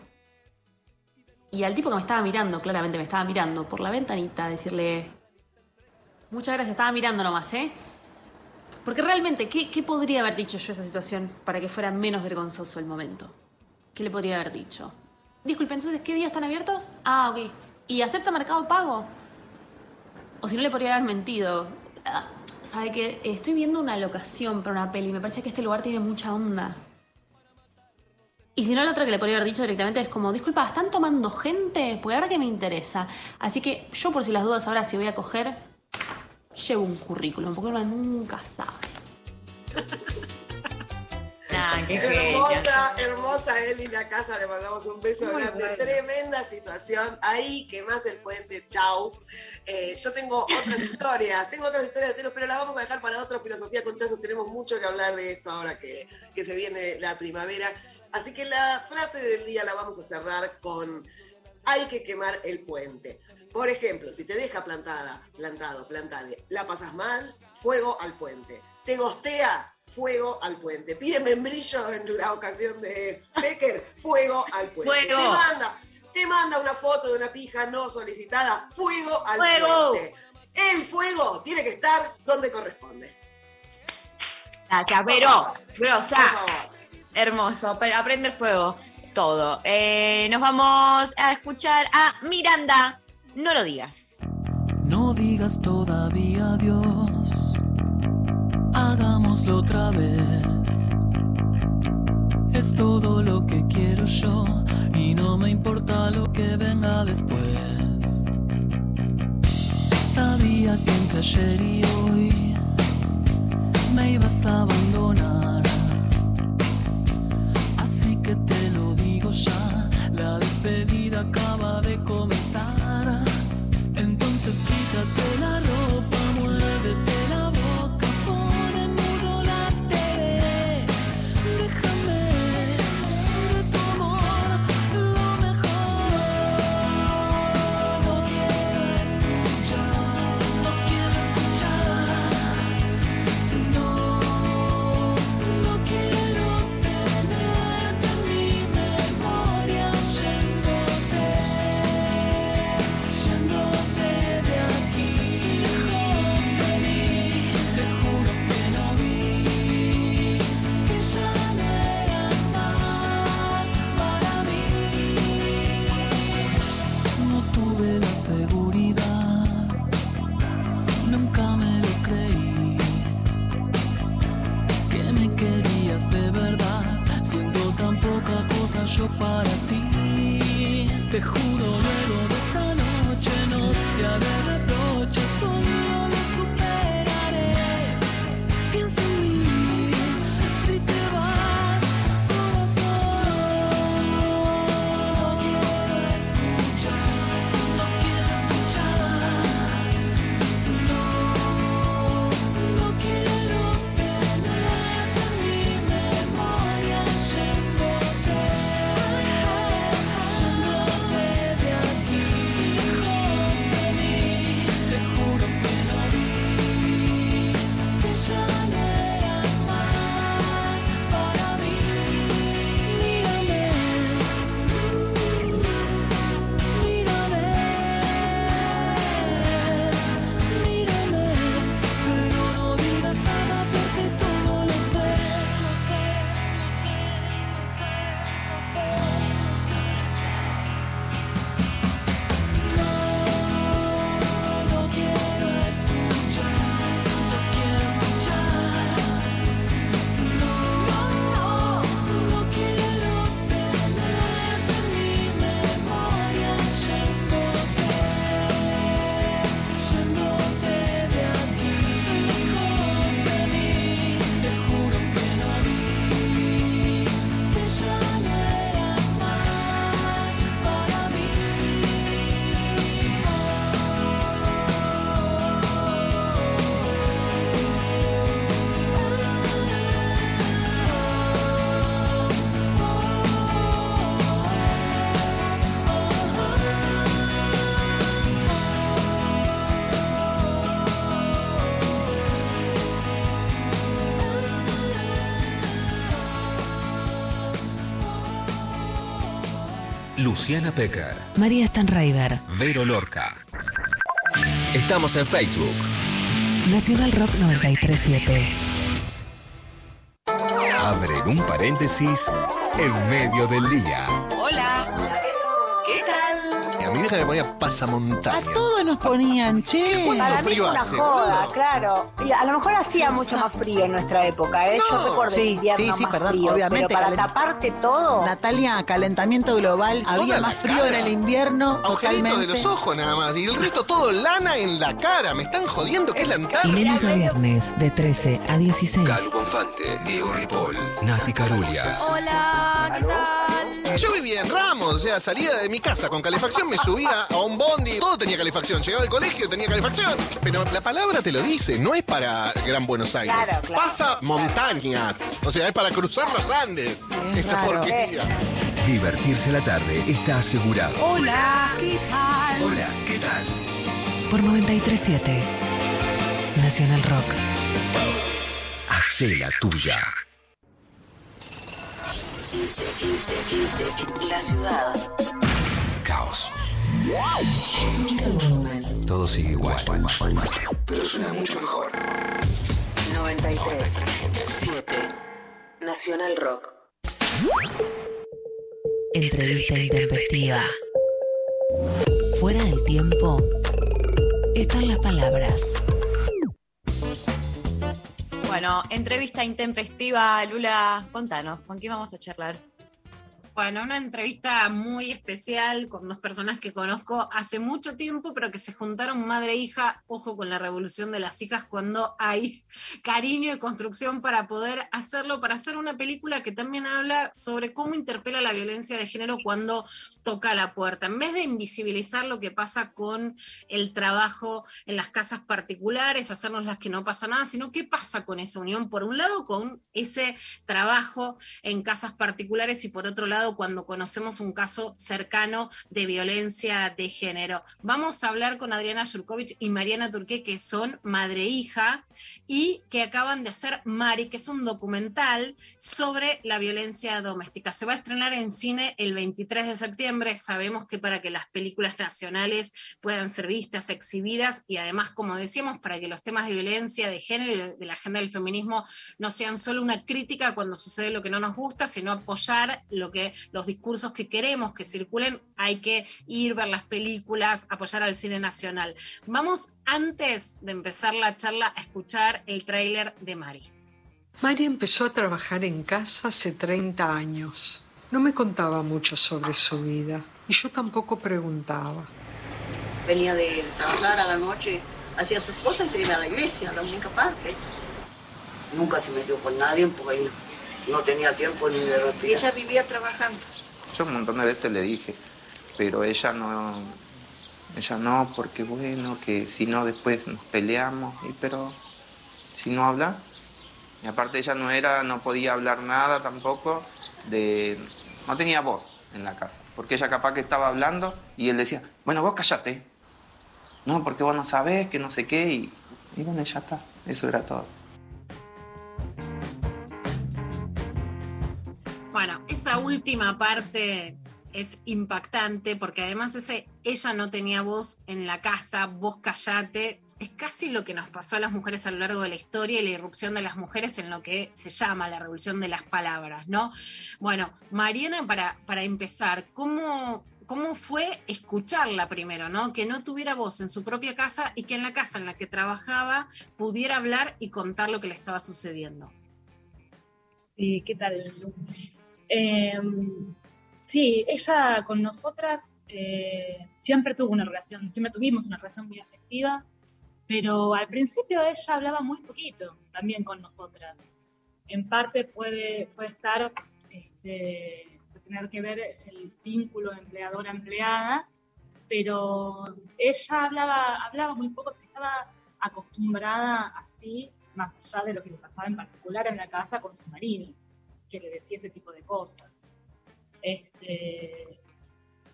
y al tipo que me estaba mirando, claramente me estaba mirando por la ventanita, decirle, muchas gracias, estaba mirando nomás, ¿eh? Porque realmente, ¿qué, podría haber dicho yo esa situación para que fuera menos vergonzoso el momento? ¿Qué le podría haber dicho? Disculpe, entonces, ¿qué días están abiertos? Ah, ok. ¿Y acepta mercado pago? O si no le podría haber mentido. Ah, ¿Sabe que Estoy viendo una locación para una peli. Me parece que este lugar tiene mucha onda. Y si no, la otra que le podría haber dicho directamente es como, disculpa, ¿están tomando gente? Pues ahora que me interesa. Así que yo por si las dudas ahora si voy a coger, llevo un currículum, porque uno nunca sabe. Nah, qué Hermosa, hermosa Eli la casa, le mandamos un beso Muy grande. bueno. Tremenda situación. Ahí quemás el puente, chau. Eh, yo tengo otras historias, tengo otras historias de telos, pero las vamos a dejar para otra filosofía con Chazo. Tenemos mucho que hablar de esto ahora que, que se viene la primavera. Así que la frase del día la vamos a cerrar con hay que quemar el puente. Por ejemplo, si te deja plantada, plantado, plantade, la pasas mal, fuego al puente. Te gostea, fuego al puente. Pide membrillo en la ocasión de Becker, fuego al puente. Fuego. Te manda, te manda una foto de una pija no solicitada, fuego al Fuego. puente. El fuego tiene que estar donde corresponde. Gracias, pero, grosa. Hermoso, pero aprender fuego, todo. Eh, nos vamos a escuchar a Miranda. No lo digas. No digas todavía adiós, todo lo que quiero yo y no me importa lo que venga después. Sabía que entre ayer y hoy me ibas a abandonar. Así que te lo digo ya, la despedida acaba de comenzar. Entonces quítate la ti. Te Luciana Pecker, María Stanraiver, Vero Lorca. Estamos en Facebook. Nacional Rock 937. Abren un paréntesis en medio del día. Hola. Vieja me ponía pasamontaña. A todos nos ponían, che. ¿Cuánto Para mí frío fue una hace, joda, boludo? claro. Y a lo mejor hacía mucho más frío en nuestra época, ¿eh? Yo No. recuerdo Sí, el invierno sí, sí, más perdón, frío, obviamente, Pero para calen- taparte todo. Natalia, calentamiento global, había más frío cara. en el invierno, Agujerito totalmente. de los ojos nada más. Y el resto todo lana en la cara. Me están jodiendo que es la entrada. Lunes a viernes de 13 a 16. Calu Bonfante, Diego Ripoll, Nati Carulias. Hola, ¿qué tal? Yo vivía en Ramos, o sea, salía de mi casa con calefacción, me subía a un bondi, todo tenía calefacción. Llegaba al colegio, tenía calefacción. Pero la palabra te lo dice, no es para Gran Buenos Aires. Claro, claro. Pasa montañas. O sea, es para cruzar los Andes. Esa raro. porquería. Divertirse la tarde está asegurado. Hola, ¿qué tal? Hola, ¿qué tal? Por 937. Nacional Rock. Hacé la tuya. La ciudad. Caos. Todo sigue igual. Pero suena mucho mejor. 93. 7. Nacional Rock. Entrevista intempestiva. Fuera del tiempo están las palabras. Bueno, entrevista intempestiva, Lula, contanos, ¿con quién vamos a charlar? Bueno, una entrevista muy especial con dos personas que conozco hace mucho tiempo, pero que se juntaron madre e hija, ojo con la revolución de las hijas, cuando hay cariño y construcción para poder hacerlo, para hacer una película que también habla sobre cómo interpela la violencia de género cuando toca la puerta. En vez de invisibilizar lo que pasa con el trabajo en las casas particulares, hacernos las que no pasa nada, sino qué pasa con esa unión, por un lado, con ese trabajo en casas particulares y por otro lado, cuando conocemos un caso cercano de violencia de género. Vamos a hablar con Adriana Yurkovich y Mariana Turqué, que son madre e hija y que acaban de hacer Mari, que es un documental sobre la violencia doméstica. Se va a estrenar en cine el 23 de septiembre. Sabemos que para que las películas nacionales puedan ser vistas, exhibidas y además, como decíamos, para que los temas de violencia de género y de, de la agenda del feminismo no sean solo una crítica cuando sucede lo que no nos gusta, sino apoyar lo que los discursos que queremos que circulen, hay que ir, ver las películas, apoyar al cine nacional. Vamos antes de empezar la charla a escuchar el tráiler de Mari. Mari empezó a trabajar en casa hace 30 años. No me contaba mucho sobre su vida y yo tampoco preguntaba. Venía de trabajar a la noche, hacía sus cosas y se iba a la iglesia, la única parte. Nunca se metió con nadie porque no tenía tiempo ni de respirar. Y ella vivía trabajando. Yo un montón de veces le dije, pero ella no, ella no, porque bueno, que si no después nos peleamos, y pero si no habla, y aparte ella no era, no podía hablar nada tampoco, de, no tenía voz en la casa, porque ella capaz que estaba hablando y él decía, bueno, vos callate, no, porque vos no sabés, que no sé qué, y, y bueno, ya está, eso era todo. Bueno, esa última parte es impactante porque además ese ella no tenía voz en la casa, vos callate, es casi lo que nos pasó a las mujeres a lo largo de la historia y la irrupción de las mujeres en lo que se llama la revolución de las palabras, ¿no? Bueno, Mariana, para, para empezar, ¿cómo, ¿cómo fue escucharla primero, ¿no? Que no tuviera voz en su propia casa y que en la casa en la que trabajaba pudiera hablar y contar lo que le estaba sucediendo. ¿qué tal? Eh, sí, ella con nosotras eh, siempre tuvo una relación, siempre tuvimos una relación muy afectiva, pero al principio ella hablaba muy poquito también con nosotras. En parte puede, puede estar, este, tener que ver el vínculo empleadora-empleada, pero ella hablaba, hablaba muy poco, estaba acostumbrada así, más allá de lo que le pasaba en particular en la casa con su marido que le decía ese tipo de cosas. Este,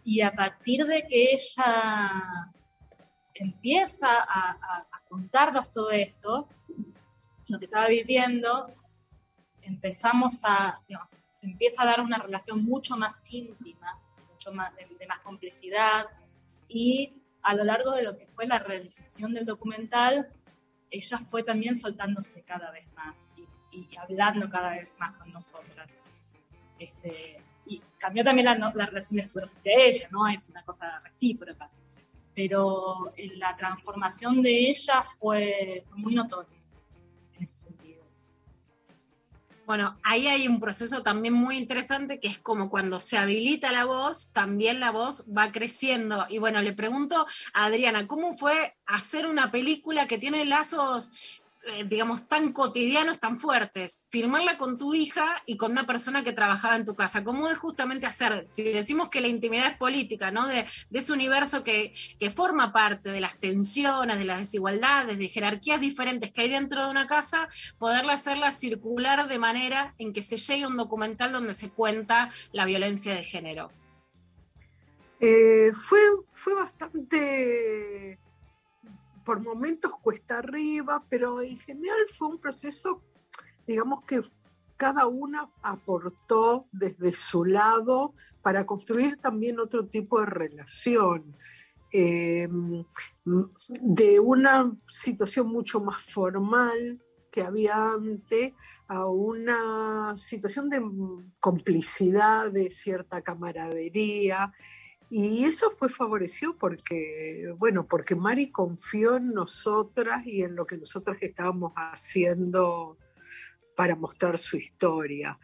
y a partir de que ella empieza a, contarnos todo esto, lo que estaba viviendo, empezamos a, digamos, se empieza a dar una relación mucho más íntima, mucho más, de más complicidad. Y a lo largo de lo que fue la realización del documental, ella fue también soltándose cada vez más y, hablando cada vez más con nosotras. Este, y cambió también la, la relación de nosotros entre ella, ¿no? Es una cosa recíproca. Pero eh, la transformación de ella fue muy notoria en ese sentido. Bueno, ahí hay un proceso también muy interesante que es como cuando se habilita la voz, también la voz va creciendo. Y bueno, le pregunto a Adriana, ¿cómo fue hacer una película que tiene lazos, eh, digamos, tan cotidianos, tan fuertes? Filmarla con tu hija y con una persona que trabajaba en tu casa. ¿Cómo es justamente hacer, si decimos que la intimidad es política, ¿no? De, de ese universo que, que forma parte de las tensiones, de las desigualdades, de jerarquías diferentes que hay dentro de una casa, poderla hacerla circular de manera en que se llegue a un documental donde se cuenta la violencia de género. Eh, fue, fue bastante, por momentos cuesta arriba, pero en general fue un proceso, digamos que cada una aportó desde su lado para construir también otro tipo de relación. Eh, de una situación mucho más formal que había antes a una situación de complicidad, de cierta camaradería, y eso fue favorecido porque, bueno, porque Mari confió en nosotras y en lo que nosotras estábamos haciendo para mostrar su historia.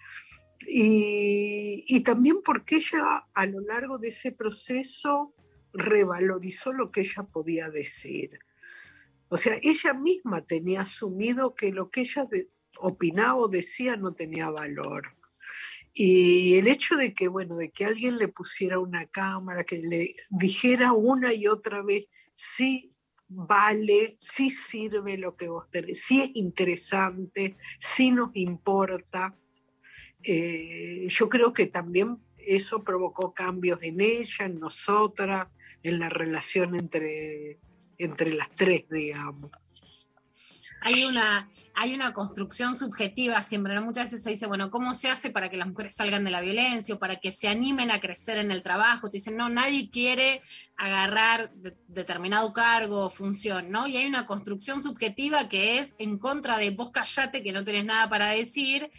Y, y también porque ella a lo largo de ese proceso revalorizó lo que ella podía decir. O sea, ella misma tenía asumido que lo que ella opinaba o decía no tenía valor. Y el hecho de que, bueno, de que alguien le pusiera una cámara, que le dijera una y otra vez, sí vale, sí sirve lo que vos tenés, sí es interesante, sí nos importa. Eh, yo creo que también eso provocó cambios en ella, en nosotras, en la relación entre, entre las tres, digamos. Hay una, hay una construcción subjetiva siempre. Muchas veces se dice, bueno, ¿cómo se hace para que las mujeres salgan de la violencia o para que se animen a crecer en el trabajo? Te dicen, no, nadie quiere agarrar de- determinado cargo o función, ¿no? Y hay una construcción subjetiva que es en contra de vos callate que no tenés nada para decir,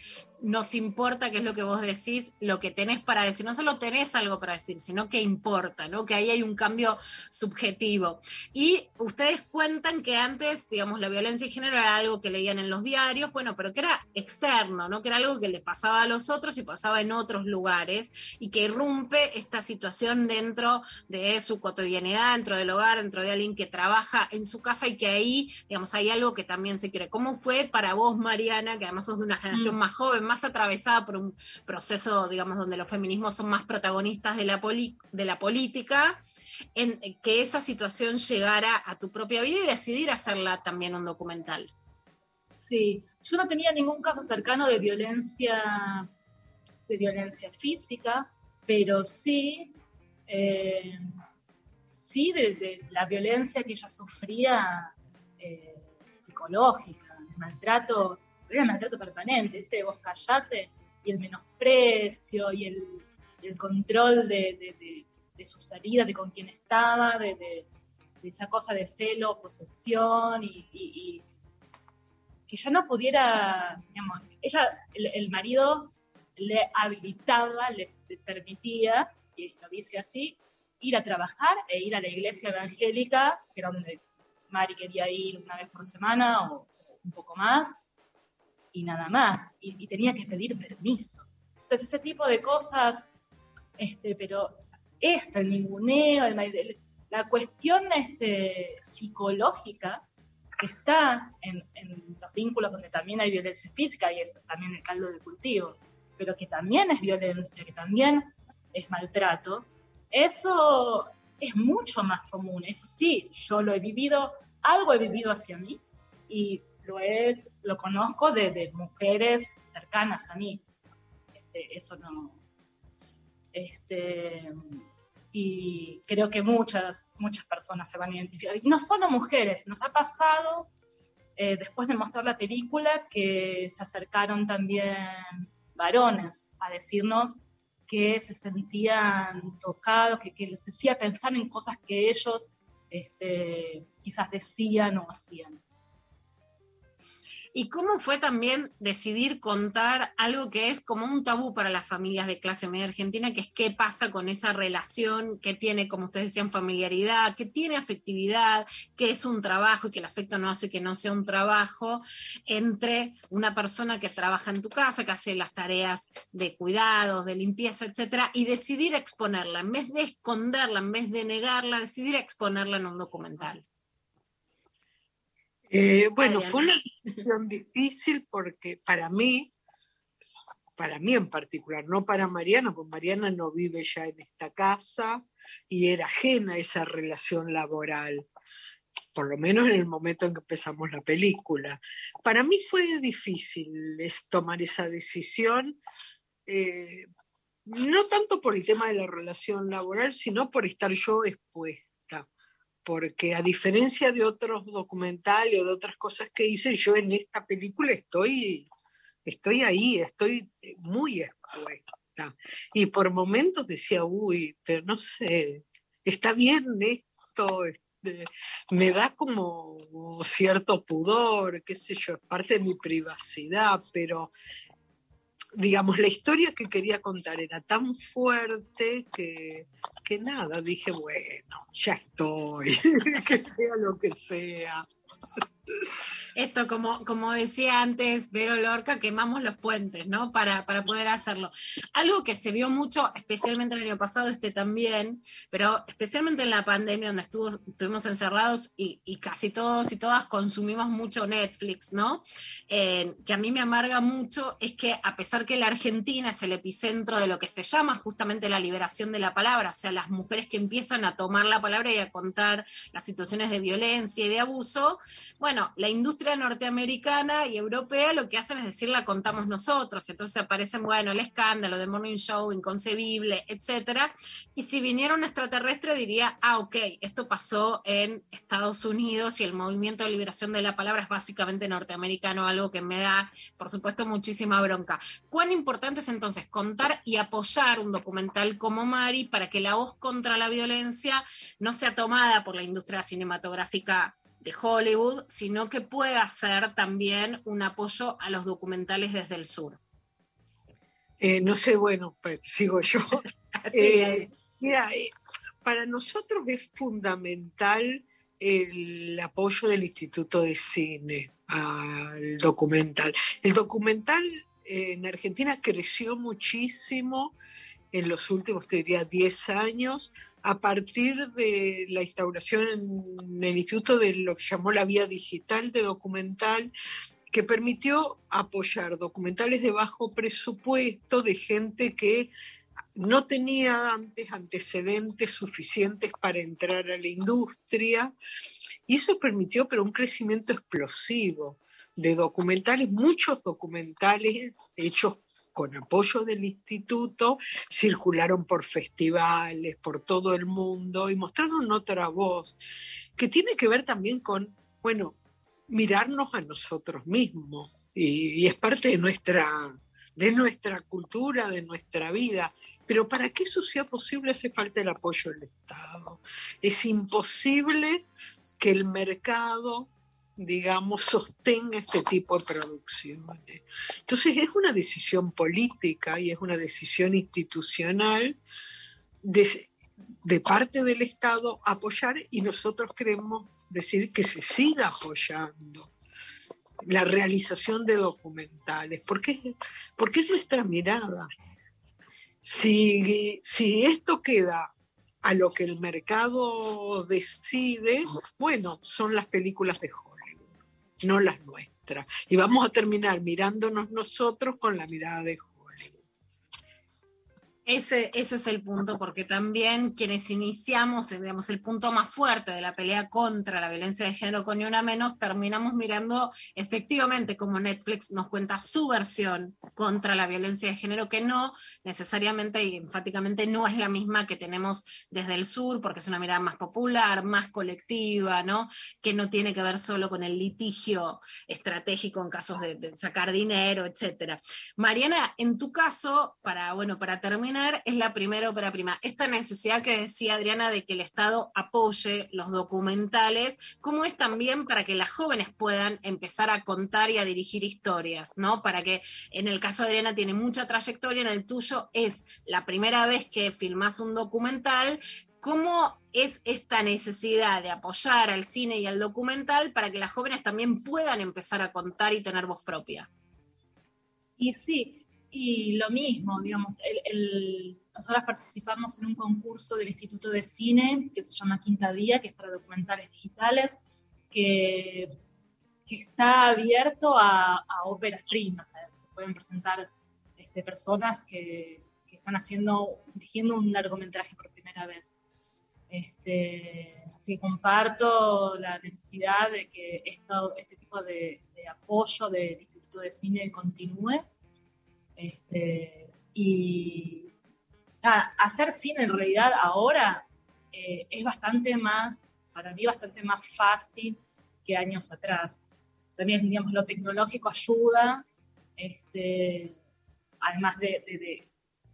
nos importa qué es lo que vos decís, lo que tenés para decir. No solo tenés algo para decir, sino que importa, ¿no? Que ahí hay un cambio subjetivo. Y ustedes cuentan que antes, digamos, la violencia de género era algo que leían en los diarios, bueno, pero que era externo, ¿no? Que era algo que le pasaba a los otros y pasaba en otros lugares y que irrumpe esta situación dentro de su cotidianidad, dentro del hogar, dentro de alguien que trabaja en su casa y que ahí, digamos, hay algo que también se quiere. ¿Cómo fue para vos, Mariana, que además sos de una generación Mm. más joven, más atravesada por un proceso, digamos, donde los feminismos son más protagonistas de la, poli- de la política, que esa situación llegara a tu propia vida y decidir hacerla también un documental? Sí, yo no tenía ningún caso cercano de violencia, de violencia física, pero sí, eh, sí de, de la violencia que ella sufría eh, psicológica, el maltrato, era maltrato permanente, ese vos callate y el menosprecio y el, el control de, de- de- de su salida, de con quién estaba, de, esa cosa de celo, posesión y- y- y que ya no pudiera, digamos, ella, el, el marido le habilitaba, le, le permitía, y lo dice así, ir a trabajar e ir a la iglesia evangélica, que era donde Mari quería ir una vez por semana o un poco más, y nada más, y, y tenía que pedir permiso. Entonces, ese tipo de cosas, este, pero esto, el ninguneo, el, el- la cuestión este, psicológica, que está en, en los vínculos donde también hay violencia física y es también el caldo de cultivo, pero que también es violencia, que también es maltrato, eso es mucho más común. Eso sí, yo lo he vivido, algo he vivido hacia mí y lo, he, lo conozco de, mujeres cercanas a mí. Este, eso no. Este, y creo que muchas, muchas personas se van a identificar. Y no solo mujeres, nos ha pasado eh, después de mostrar la película que se acercaron también varones a decirnos que se sentían tocados, que, que les hacía pensar en cosas que ellos este, quizás decían o hacían. ¿Y cómo fue también decidir contar algo que es como un tabú para las familias de clase media argentina, que es qué pasa con esa relación que tiene, como ustedes decían, familiaridad, que tiene afectividad, que es un trabajo y que el afecto no hace que no sea un trabajo, entre una persona que trabaja en tu casa, que hace las tareas de cuidados, de limpieza, etcétera, y decidir exponerla, en vez de esconderla, en vez de negarla, decidir exponerla en un documental? Eh, bueno, fue una decisión difícil porque para mí, para mí en particular, no para Mariana, porque Mariana no vive ya en esta casa y era ajena a esa relación laboral, por lo menos en el momento en que empezamos la película. Para mí fue difícil tomar esa decisión, eh, no tanto por el tema de la relación laboral, sino por estar yo expuesta porque a diferencia de otros documentales o de otras cosas que hice, yo en esta película estoy, estoy ahí, estoy muy expuesta. Y por momentos decía, uy, pero no sé, está bien esto, este, me da como cierto pudor, qué sé yo, es parte de mi privacidad, pero digamos, la historia que quería contar era tan fuerte que, que nada, dije, bueno, ya estoy, que sea lo que sea. Esto, como, como decía antes Vero Lorca, quemamos los puentes, ¿no? Para, para poder hacerlo. Algo que se vio mucho, especialmente el año pasado, este también, pero especialmente en la pandemia, donde estuvo, estuvimos encerrados y, y casi todos y todas consumimos mucho Netflix, ¿no? Eh, que a mí me amarga mucho es que a pesar que la Argentina es el epicentro de lo que se llama justamente la liberación de la palabra, o sea, las mujeres que empiezan a tomar la palabra y a contar las situaciones de violencia y de abuso, bueno, la industria norteamericana y europea lo que hacen es decir, la contamos nosotros, entonces aparecen, bueno, el escándalo de Morning Show, inconcebible, etcétera, y si viniera un extraterrestre diría, ah, ok, esto pasó en Estados Unidos y el movimiento de liberación de la palabra es básicamente norteamericano, algo que me da, por supuesto, muchísima bronca. ¿Cuán importante es entonces contar y apoyar un documental como Mari para que la voz contra la violencia no sea tomada por la industria cinematográfica de Hollywood, sino que pueda ser también un apoyo a los documentales desde el sur? Eh, no sé, bueno, pues, sigo yo. Eh, mira, eh, para nosotros es fundamental el apoyo del Instituto de Cine al documental. El documental en Argentina creció muchísimo en los últimos, te diría, 10 años a partir de la instauración en el instituto de lo que llamó la vía digital de documental, que permitió apoyar documentales de bajo presupuesto de gente que no tenía antes antecedentes suficientes para entrar a la industria. Y eso permitió, pero un crecimiento explosivo de documentales, muchos documentales hechos con apoyo del instituto, circularon por festivales, por todo el mundo y mostraron otra voz que tiene que ver también con, bueno, mirarnos a nosotros mismos y, y es parte de nuestra, de nuestra cultura, de nuestra vida. Pero para que eso sea posible hace falta el apoyo del Estado. Es imposible que el mercado digamos, sostenga este tipo de producciones. Entonces es una decisión política y es una decisión institucional de, de parte del Estado apoyar y nosotros queremos decir que se siga apoyando la realización de documentales, porque, porque es nuestra mirada. Si, si esto queda a lo que el mercado decide, bueno, son las películas de Hollywood, no las nuestras. Y vamos a terminar mirándonos nosotros con la mirada de. Ese, ese es el punto, porque también quienes iniciamos, digamos, el punto más fuerte de la pelea contra la violencia de género con ni una menos, terminamos mirando efectivamente como Netflix nos cuenta su versión contra la violencia de género, que no necesariamente y enfáticamente no es la misma que tenemos desde el sur, porque es una mirada más popular, más colectiva, ¿no? Que no tiene que ver solo con el litigio estratégico en casos de, de sacar dinero, etcétera. Mariana, en tu caso, para, bueno, para terminar, es la primera ópera prima. Esta necesidad que decía Adriana de que el Estado apoye los documentales, ¿cómo es también para que las jóvenes puedan empezar a contar y a dirigir historias? ¿no? Para que en el caso de Adriana tiene mucha trayectoria, en el tuyo es la primera vez que filmas un documental. ¿Cómo es esta necesidad de apoyar al cine y al documental para que las jóvenes también puedan empezar a contar y tener voz propia? Y sí, y lo mismo, digamos, el, el- participamos en un concurso del Instituto de Cine que se llama Quinta Vía, que es para documentales digitales, que, que está abierto a, a óperas primas. Se pueden presentar este, personas que, que están haciendo, dirigiendo un largometraje por primera vez. Este, así que comparto la necesidad de que esto, este tipo de, de apoyo del Instituto de Cine continúe. Este, y hacer cine en realidad ahora eh, es bastante más, para mí bastante más fácil que años atrás. También, digamos, lo tecnológico ayuda, este, además de,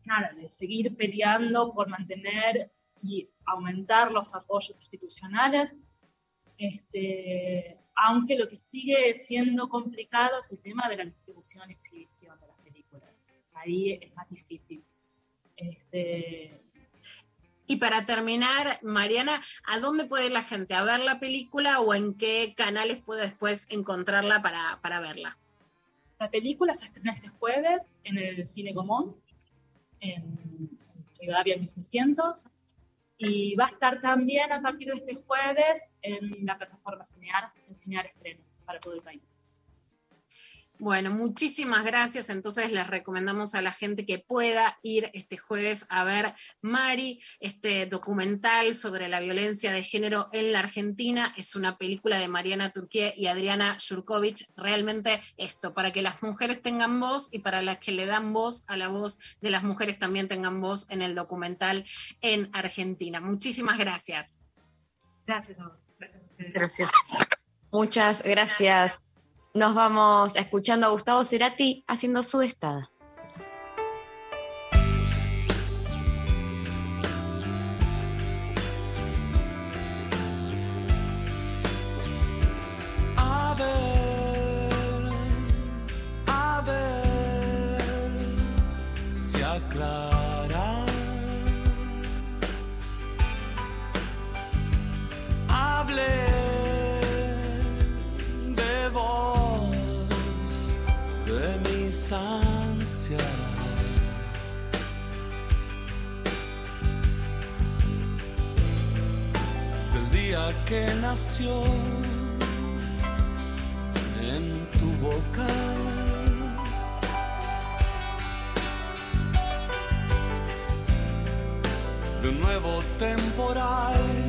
nada, de seguir peleando por mantener y aumentar los apoyos institucionales, este, aunque lo que sigue siendo complicado es el tema de la distribución y exhibición. Ahí es más difícil. Este, Y para terminar, Mariana, ¿a dónde puede ir la gente a ver la película o en qué canales puede después encontrarla para, para verla? La película se estrena este jueves en el Cine Común, en, Rivadavia 1600, y va a estar también a partir de este jueves en la plataforma Cinear, en Cinear Estrenos para todo el país. Bueno, muchísimas gracias. Entonces les recomendamos a la gente que pueda ir este jueves a ver Mari, este documental sobre la violencia de género en la Argentina. Es una película de Mariana Turquía y Adriana Jurkovic. Realmente esto, para que las mujeres tengan voz y para las que le dan voz a la voz de las mujeres también tengan voz en el documental en Argentina. Muchísimas gracias. Gracias a vos. Gracias a ustedes. Gracias. Muchas gracias. Nos vamos escuchando a Gustavo Cerati haciendo su destada. Que nació en tu boca. De un nuevo temporal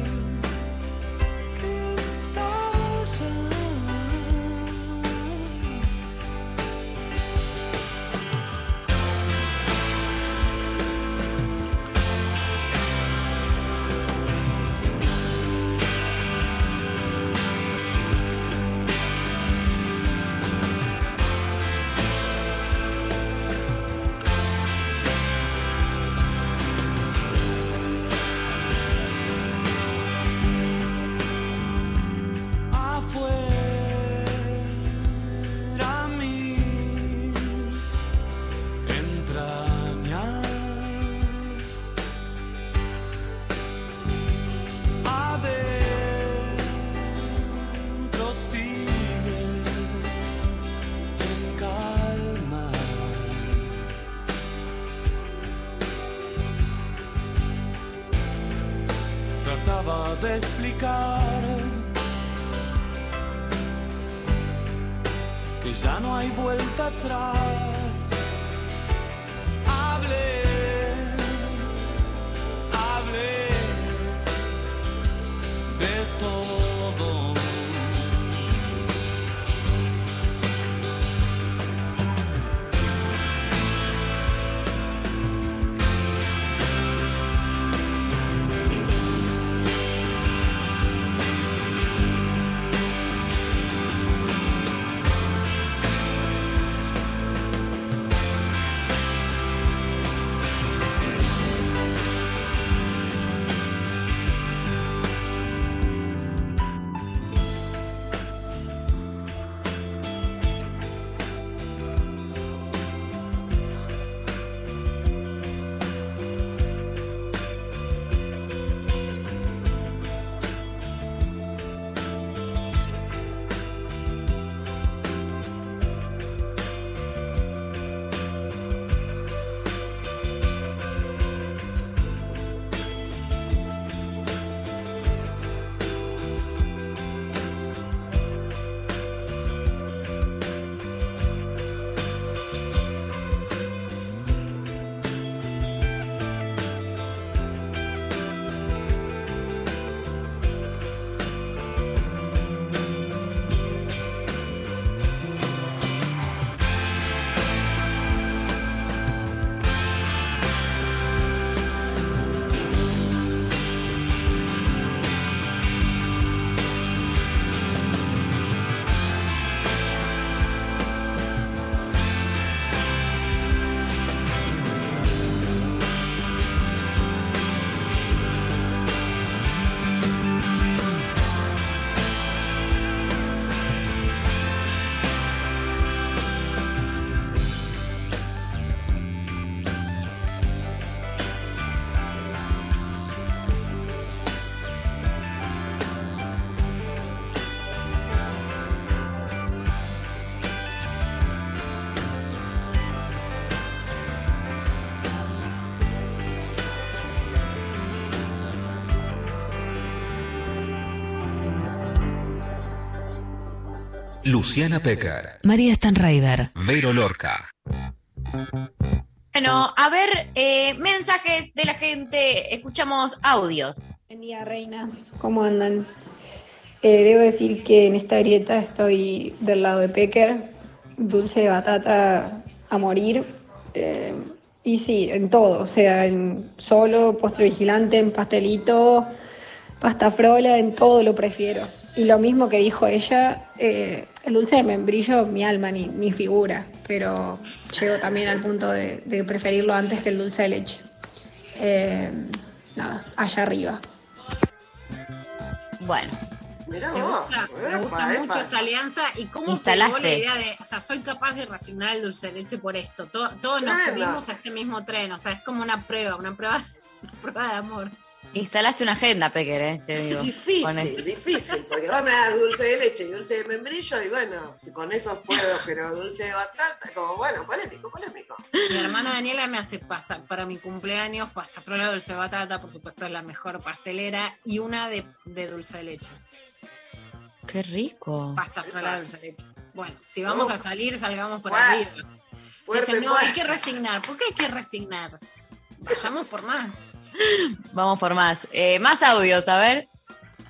Luciana Pecker, María Stanraiver. Vero Lorca. Bueno, a ver, eh, mensajes de la gente. Escuchamos audios. Buen día, reinas. ¿Cómo andan? Eh, debo decir que en esta grieta estoy del lado de Pecker, dulce de batata a morir. eh, y sí, en todo, o sea, en solo, postre vigilante, en pastelito, pasta frola, en todo lo prefiero. Y lo mismo que dijo ella, eh, el dulce de membrillo, mi alma, ni, mi figura, pero llego también al punto de, de preferirlo antes que el dulce de leche. Eh, nada, allá arriba. Bueno. Mirá Me vos. gusta, me epa, gusta epa. mucho esta alianza y cómo Instalaste. pegó la idea de, o sea, soy capaz de racionar el dulce de leche por esto. Todo- todos nos subimos a este mismo tren, o sea, es como una prueba, una prueba, una prueba de amor. Instalaste una agenda, Pecker, eh, te digo. Difícil, Con difícil, porque vos me das dulce de leche y dulce de membrillo y bueno, si con eso puedo, pero dulce de batata, como bueno, polémico, polémico. Mi hermana Daniela me hace pasta para mi cumpleaños, pasta frola dulce de batata, por supuesto es la mejor pastelera, y una de, de dulce de leche. Qué rico. Pasta frola dulce de leche. Bueno, si vamos a salir, salgamos por Fuerte, arriba. Dicen, no, hay que resignar. ¿Por qué hay que resignar? Vayamos por más. Vamos por más. Eh, más audios, a ver.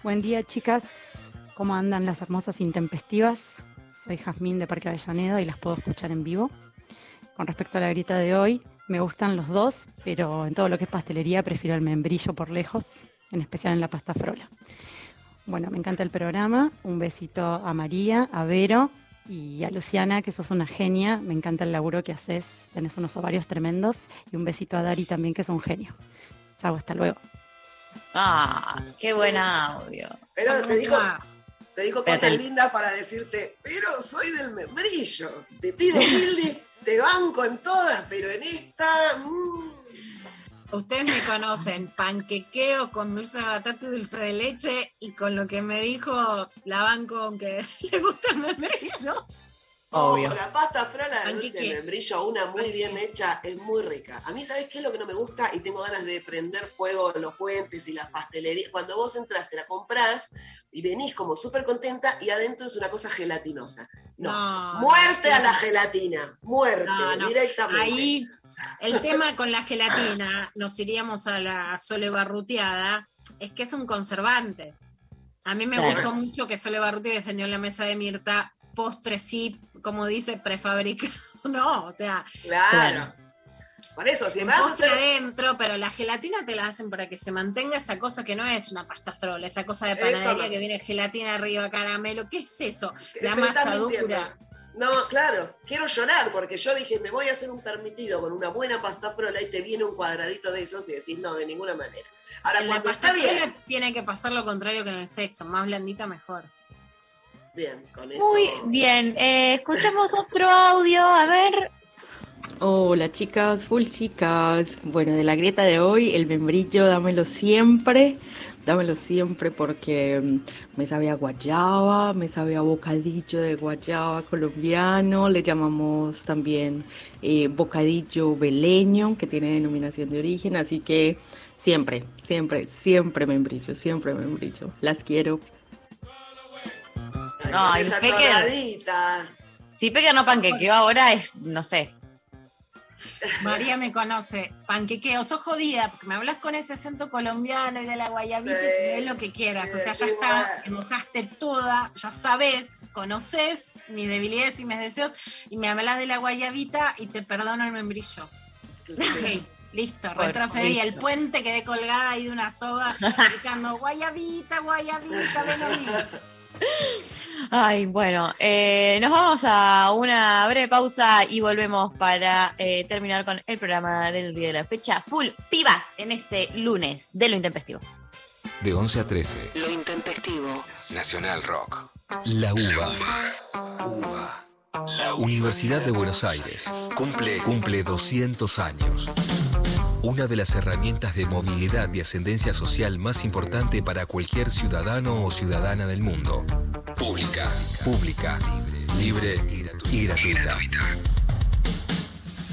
Buen día, chicas. ¿Cómo andan las hermosas intempestivas? Soy Jazmín de Parque Avellaneda y las puedo escuchar en vivo. Con respecto a la grita de hoy, me gustan los dos, pero en todo lo que es pastelería prefiero el membrillo por lejos, en especial en la pasta frola. Bueno, me encanta el programa. Un besito a María, a Vero y a Luciana, que sos una genia. Me encanta el laburo que haces. Tenés unos ovarios tremendos. Y un besito a Dari también, que es un genio. Chao, hasta luego. Ah, qué buen audio. Pero te dijo, te dijo cosas te- lindas para decirte, pero soy del membrillo. Te pido humilde, te banco en todas, pero en esta. mm, Ustedes me conocen, panquequeo con dulce de batata y dulce de leche, y con lo que me dijo la banco, aunque le gusta el membrillo. Obvio. Ojo, la pasta frola de dulce de membrillo, una muy bien hecha, es muy rica. A mí, ¿sabes qué es lo que no me gusta? Y tengo ganas de prender fuego en los puentes y las pastelerías. Cuando vos entras, te la comprás y venís como súper contenta y adentro es una cosa gelatinosa. No, No, muerte no, a la gelatina, muerte, No, no. directamente. Ahí el tema con la gelatina, nos iríamos a la Sole Barruteada, es que es un conservante. A mí me Claro. gustó mucho que Sole Barruti defendió en la mesa de Mirta postre sí, como dice, prefabricado. No, o sea, Claro. Por eso, si vas a hacer. adentro, pero la gelatina te la hacen para que se mantenga esa cosa que no es una pasta frola, esa cosa de Eso panadería no. que viene gelatina arriba, caramelo. ¿Qué es eso? La Me estás masa dura. No, claro, quiero llorar porque yo dije, me voy a hacer un permitido con una buena pasta frola y te viene un cuadradito de esos y decís, no, de ninguna manera. Ahora, En la cuando pasta está bien, tiene que pasar lo contrario que en el sexo, más blandita mejor. Bien, con eso. Muy bien. eh, escuchamos otro audio, a ver. Hola chicas, full chicas. Bueno, de la grieta de hoy, el membrillo, dámelo siempre. Dámelo siempre porque mm, me sabe a guayaba, me sabe a bocadillo de guayaba colombiano. Le llamamos también eh, bocadillo beleño, que tiene denominación de origen. Así que siempre, siempre, siempre membrillo, siempre membrillo. Las quiero. Ay, esa Pecker. Si Pecker no panquequeó ahora es, no sé. María me conoce, panquequeo, sos jodida, porque me hablas con ese acento colombiano y de la guayabita y te ves lo que quieras. O sea, ya está, te mojaste toda, ya sabes, conoces mis debilidades y mis deseos, y me hablas de la guayabita y te perdono el membrillo. Ok, listo, Bueno, retrocedí. listo. El puente quedé colgada ahí de una soga, gritando, guayabita, guayabita, ven a mí. Ay, bueno, eh, nos vamos a una breve pausa y volvemos para eh, terminar con el programa del día de la fecha. Full pibas en este lunes de lo intempestivo. De 11 a 13. Lo intempestivo. Nacional Rock. La UBA. UBA. Universidad de Buenos Aires. Cumple, cumple 200 años. Una de las herramientas de movilidad y ascendencia social más importante para cualquier ciudadano o ciudadana del mundo. Pública. Pública. Libre y gratuita.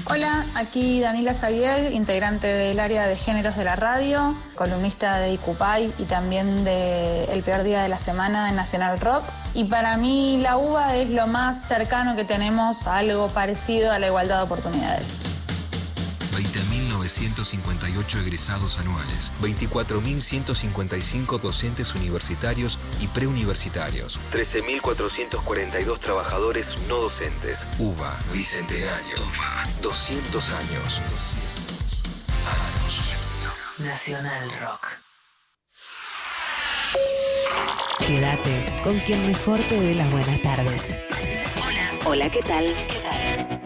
Hola, aquí Daniela Xavier, integrante del área de géneros de la radio, columnista de Icupay y también de El Peor Día de la Semana en Nacional Rock. Y para mí la uva es lo más cercano que tenemos a algo parecido a la igualdad de oportunidades. 20.958 egresados anuales, 24.155 docentes universitarios y preuniversitarios, 13.442 trabajadores no docentes. UBA, Bicentenario, 200 años. Nacional Rock. Quédate con quien mejor te dé las buenas tardes. Hola. Hola, ¿qué tal?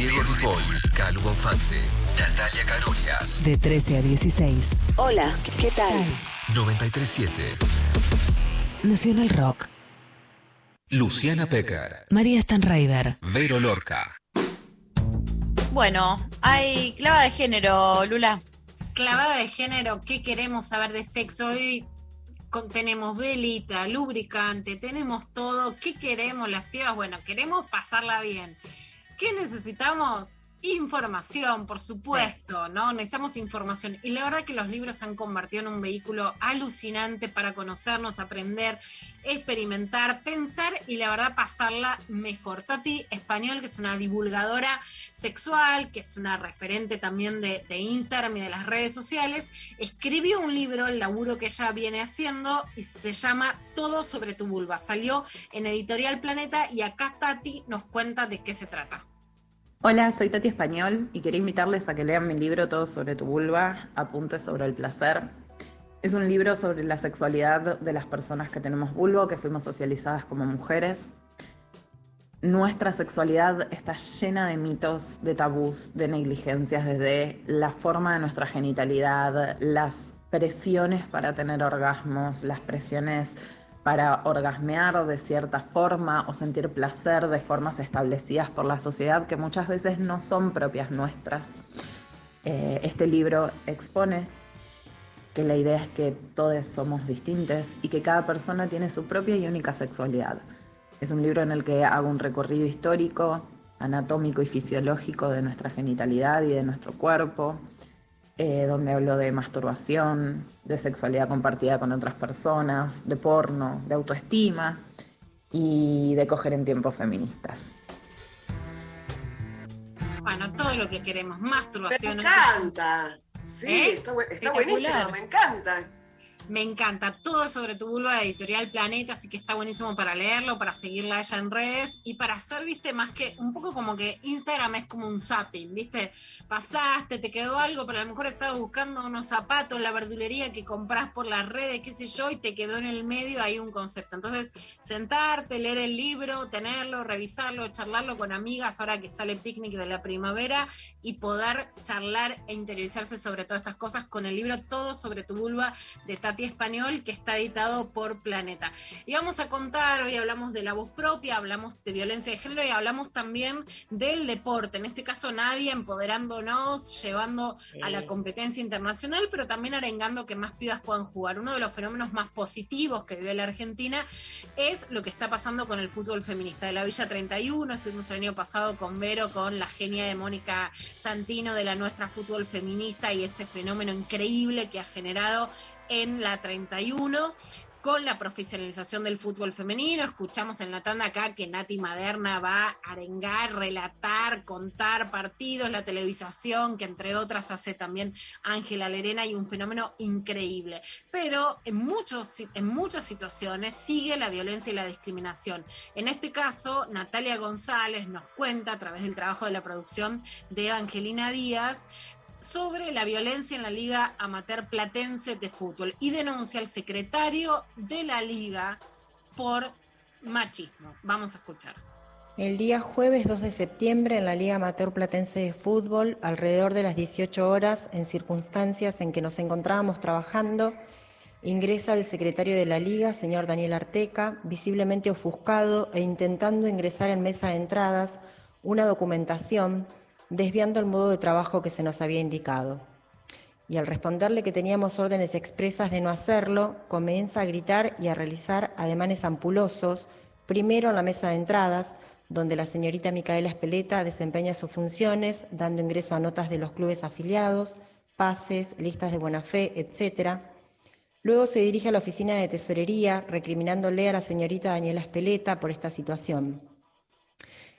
Diego Ripoll, Calu Bonfante, Natalia Carolias, De 13 a 16. Hola, ¿qué tal? 937. Nacional Rock. Luciana Pecker, María Stanraiver. Vero Lorca. Bueno, hay clava de género, Lula. Clavada de género, ¿qué queremos saber de sexo? Hoy con- tenemos velita, lubricante, tenemos todo. ¿Qué queremos las pibas? Bueno, queremos pasarla bien. ¿Qué necesitamos? Información, por supuesto, ¿no? Necesitamos información. Y la verdad que los libros se han convertido en un vehículo alucinante para conocernos, aprender, experimentar, pensar y la verdad pasarla mejor. Tati Español, que es una divulgadora sexual, que es una referente también de, de Instagram y de las redes sociales, escribió un libro, el laburo que ella viene haciendo, y se llama Todo sobre tu vulva. Salió en Editorial Planeta y acá Tati nos cuenta de qué se trata. Hola, soy Tati Español y quería invitarles a que lean mi libro Todo sobre tu vulva, Apuntes sobre el placer. Es un libro sobre la sexualidad de las personas que tenemos vulva, que fuimos socializadas como mujeres. Nuestra sexualidad está llena de mitos, de tabús, de negligencias, desde la forma de nuestra genitalidad, las presiones para tener orgasmos, las presiones para orgasmear de cierta forma o sentir placer de formas establecidas por la sociedad que muchas veces no son propias nuestras. Eh, este libro expone que la idea es que todos somos distintos y que cada persona tiene su propia y única sexualidad. Es un libro en el que hago un recorrido histórico, anatómico y fisiológico de nuestra genitalidad y de nuestro cuerpo, eh, donde hablo de masturbación, de sexualidad compartida con otras personas, de porno, de autoestima y de coger en tiempos feministas. Bueno, todo lo que queremos, masturbación. Me encanta. Sí, ¿Eh? está, bu- está Espectacular. buenísimo, me encanta. Me encanta todo sobre tu vulva de Editorial Planeta, así que está buenísimo para leerlo, para seguirla a ella en redes y para hacer, viste, más que un poco como que Instagram es como un zapping, viste, pasaste, te quedó algo, pero a lo mejor estabas buscando unos zapatos la verdulería que compras por las redes, qué sé yo, y te quedó en el medio ahí un concepto. Entonces, sentarte, leer el libro, tenerlo, revisarlo, charlarlo con amigas ahora que sale picnic de la primavera y poder charlar e interiorizarse sobre todas estas cosas con el libro Todo sobre tu vulva de Tati Español, que está editado por Planeta. Y vamos a contar, hoy hablamos de la voz propia, hablamos de violencia de género y hablamos también del deporte, en este caso Nadia empoderándonos, llevando a la competencia internacional, pero también arengando que más pibas puedan jugar. Uno de los fenómenos más positivos que vive la Argentina es lo que está pasando con el fútbol feminista de la Villa 31. Estuvimos el año pasado con Vero, con la genia de Mónica Santino de la nuestra fútbol feminista y ese fenómeno increíble que ha generado en la 31 con la profesionalización del fútbol femenino. Escuchamos en la tanda acá que Nati Maderna va a arengar, relatar, contar partidos, la televisación, que entre otras hace también Ángela Lerena y un fenómeno increíble. Pero en, muchos, en muchas situaciones sigue la violencia y la discriminación. En este caso, Natalia González nos cuenta a través del trabajo de la producción de Evangelina Díaz sobre la violencia en la Liga Amateur Platense de Fútbol y denuncia al secretario de la liga por machismo. Vamos a escuchar. El día jueves 2 de septiembre en la Liga Amateur Platense de Fútbol, alrededor de las 18 horas, en circunstancias en que nos encontrábamos trabajando, ingresa el secretario de la liga, señor Daniel Arteca, visiblemente ofuscado e intentando ingresar en mesa de entradas una documentación desviando el modo de trabajo que se nos había indicado. Y al responderle que teníamos órdenes expresas de no hacerlo, comienza a gritar y a realizar ademanes ampulosos, primero en la mesa de entradas, donde la señorita Micaela Espeleta desempeña sus funciones, dando ingreso a notas de los clubes afiliados, pases, listas de buena fe, etc. Luego se dirige a la oficina de tesorería, recriminándole a la señorita Daniela Espeleta por esta situación.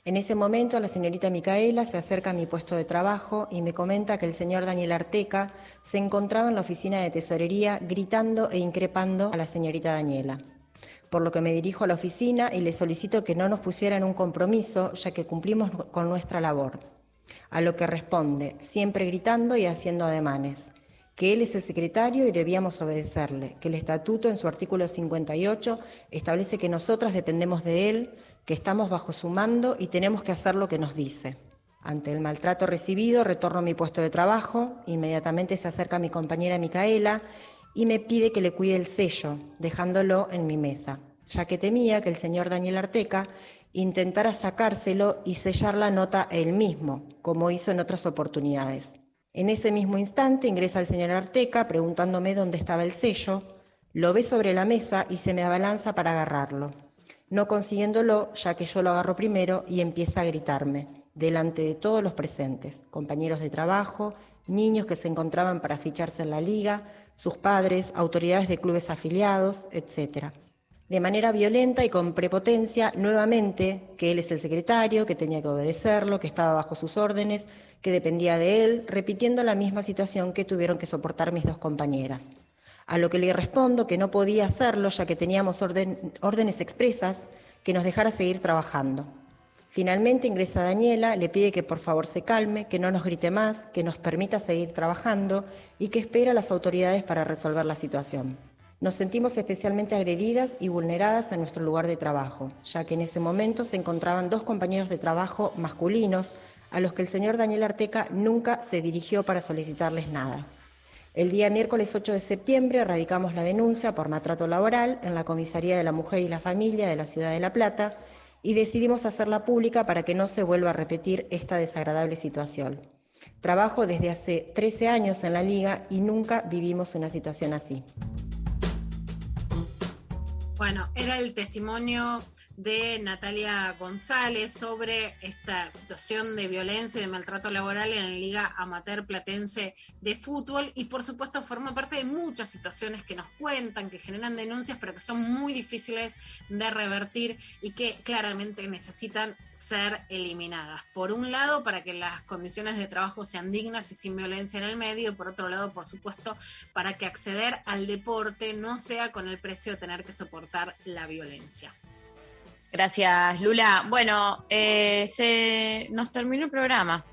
En ese momento la señorita Micaela se acerca a mi puesto de trabajo y me comenta que el señor Daniel Arteca se encontraba en la oficina de tesorería gritando e increpando a la señorita Daniela. Por lo que me dirijo a la oficina y le solicito que no nos pusieran un compromiso, ya que cumplimos con nuestra labor. A lo que responde, siempre gritando y haciendo ademanes, que él es el secretario y debíamos obedecerle, que el estatuto en su artículo 58 establece que nosotras dependemos de él, que estamos bajo su mando y tenemos que hacer lo que nos dice. Ante el maltrato recibido, retorno a mi puesto de trabajo, inmediatamente se acerca mi compañera Micaela y me pide que le cuide el sello, dejándolo en mi mesa, ya que temía que el señor Daniel Arteca intentara sacárselo y sellar la nota él mismo, como hizo en otras oportunidades. En ese mismo instante ingresa el señor Arteca preguntándome dónde estaba el sello, lo ve sobre la mesa y se me abalanza para agarrarlo, no consiguiéndolo ya que yo lo agarro primero y empieza a gritarme, delante de todos los presentes, compañeros de trabajo, niños que se encontraban para ficharse en la liga, sus padres, autoridades de clubes afiliados, etc. De manera violenta y con prepotencia, nuevamente, que él es el secretario, que tenía que obedecerlo, que estaba bajo sus órdenes, que dependía de él, repitiendo la misma situación que tuvieron que soportar mis dos compañeras. A lo que le respondo que no podía hacerlo ya que teníamos órdenes expresas que nos dejara seguir trabajando. Finalmente ingresa Daniela, le pide que por favor se calme, que no nos grite más, que nos permita seguir trabajando y que espera a las autoridades para resolver la situación. Nos sentimos especialmente agredidas y vulneradas en nuestro lugar de trabajo, ya que en ese momento se encontraban dos compañeros de trabajo masculinos a los que el señor Daniel Arteca nunca se dirigió para solicitarles nada. El día miércoles 8 de septiembre radicamos la denuncia por maltrato laboral en la Comisaría de la Mujer y la Familia de la Ciudad de La Plata y decidimos hacerla pública para que no se vuelva a repetir esta desagradable situación. Trabajo desde hace 13 años en la liga y nunca vivimos una situación así. Bueno, era el testimonio de Natalia González sobre esta situación de violencia y de maltrato laboral en la Liga Amateur Platense de Fútbol y por supuesto forma parte de muchas situaciones que nos cuentan, que generan denuncias, pero que son muy difíciles de revertir y que claramente necesitan ser eliminadas. Por un lado, para que las condiciones de trabajo sean dignas y sin violencia en el medio, por otro lado, por supuesto, para que acceder al deporte no sea con el precio de tener que soportar la violencia. Gracias, Lula. Bueno, eh, se nos terminó el programa.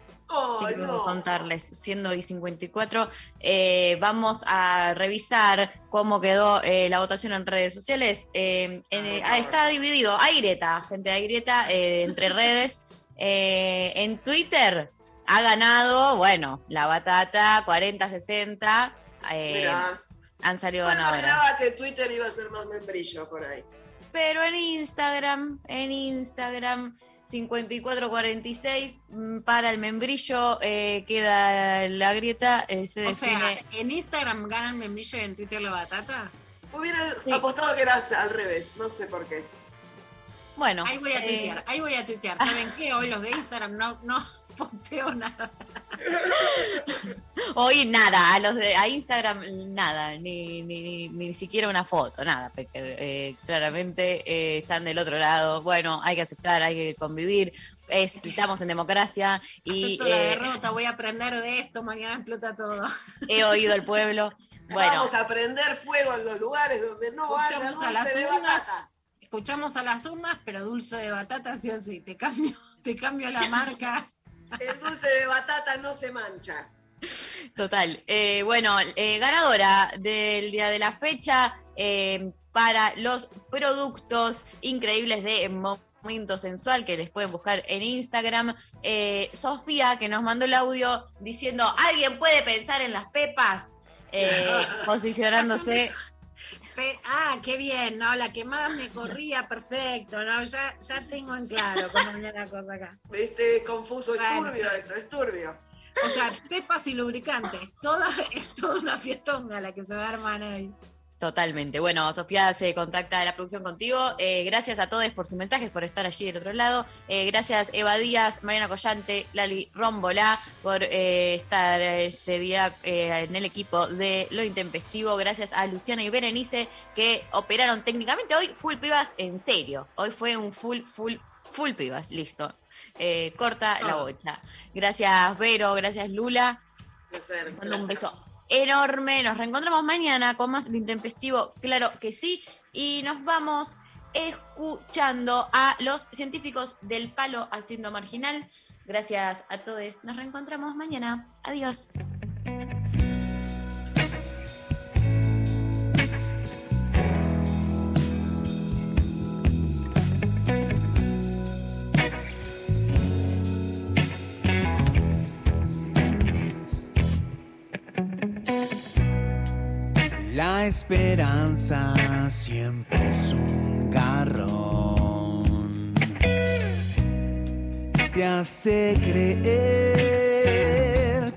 Que no. contarles, siendo y 54, eh, vamos a revisar cómo quedó eh, la votación en redes sociales. Eh, en- ah, está dividido, hay grieta, gente, hay grieta eh, entre redes. Eh, en Twitter ha ganado, bueno, la batata 40-60. eh, Mirá. han salido Bueno, ganadoras. imaginaba que Twitter iba a ser más membrillo por ahí. Pero en Instagram, en Instagram, 5446, mm, para el membrillo eh, queda la grieta, eh, se O sea, define. en Instagram ganan membrillo y en Twitter la batata. Hubiera apostado que era al revés, no sé por qué. Bueno, Ahí voy a eh, tuitear, ahí voy a tuitear. ¿Saben qué? Hoy los de Instagram no, no posteo nada. Hoy nada, a los de a Instagram nada, ni, ni, ni, ni siquiera una foto, nada, porque eh, claramente eh, están del otro lado. Bueno, hay que aceptar, hay que convivir. es- estamos en democracia y Acepto la eh, derrota, voy a aprender de esto, mañana explota todo. he oído al pueblo. Bueno, Vamos a prender fuego en los lugares donde no Escuchamos a dulce las de urnas, batata. escuchamos a las urnas, pero dulce de batata sí o sí. Te cambio, te cambio la marca. El dulce de batata no se mancha. Total. Eh, bueno, eh, ganadora del día de la fecha eh, para los productos increíbles de Momento Sensual que les pueden buscar en Instagram. Sofía, que nos mandó el audio diciendo, ¿alguien puede pensar en las pepas? Posicionándose. Pe- ah, qué bien, ¿no? La que más me corría, perfecto, ¿no? Ya, ya tengo en claro cómo viene la cosa acá. Viste, confuso, es Bueno. turbio esto, es turbio. O sea, pepas y lubricantes, toda, es toda una fiestonga la que se va a armar ahí. Totalmente. Bueno, Sofía se contacta de la producción contigo. Eh, gracias a todos por sus mensajes, por estar allí del otro lado. Eh, gracias Eva Díaz, Mariana Collante, Lali Rombolá por eh, estar este día en el equipo de Lo Intempestivo. Gracias a Luciana y Berenice que operaron técnicamente hoy full pibas en serio. Hoy fue un full, full, full pibas. Listo. Corta la bocha. Gracias Vero, gracias Lula. Placer, Mando un beso enorme. Nos reencontramos mañana con más intempestivo, claro que sí. Y nos vamos escuchando a los científicos del palo haciendo marginal. Gracias a todos. Nos reencontramos mañana. Adiós. La esperanza siempre es un garrón. Te hace creer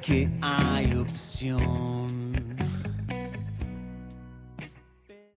que hay opción.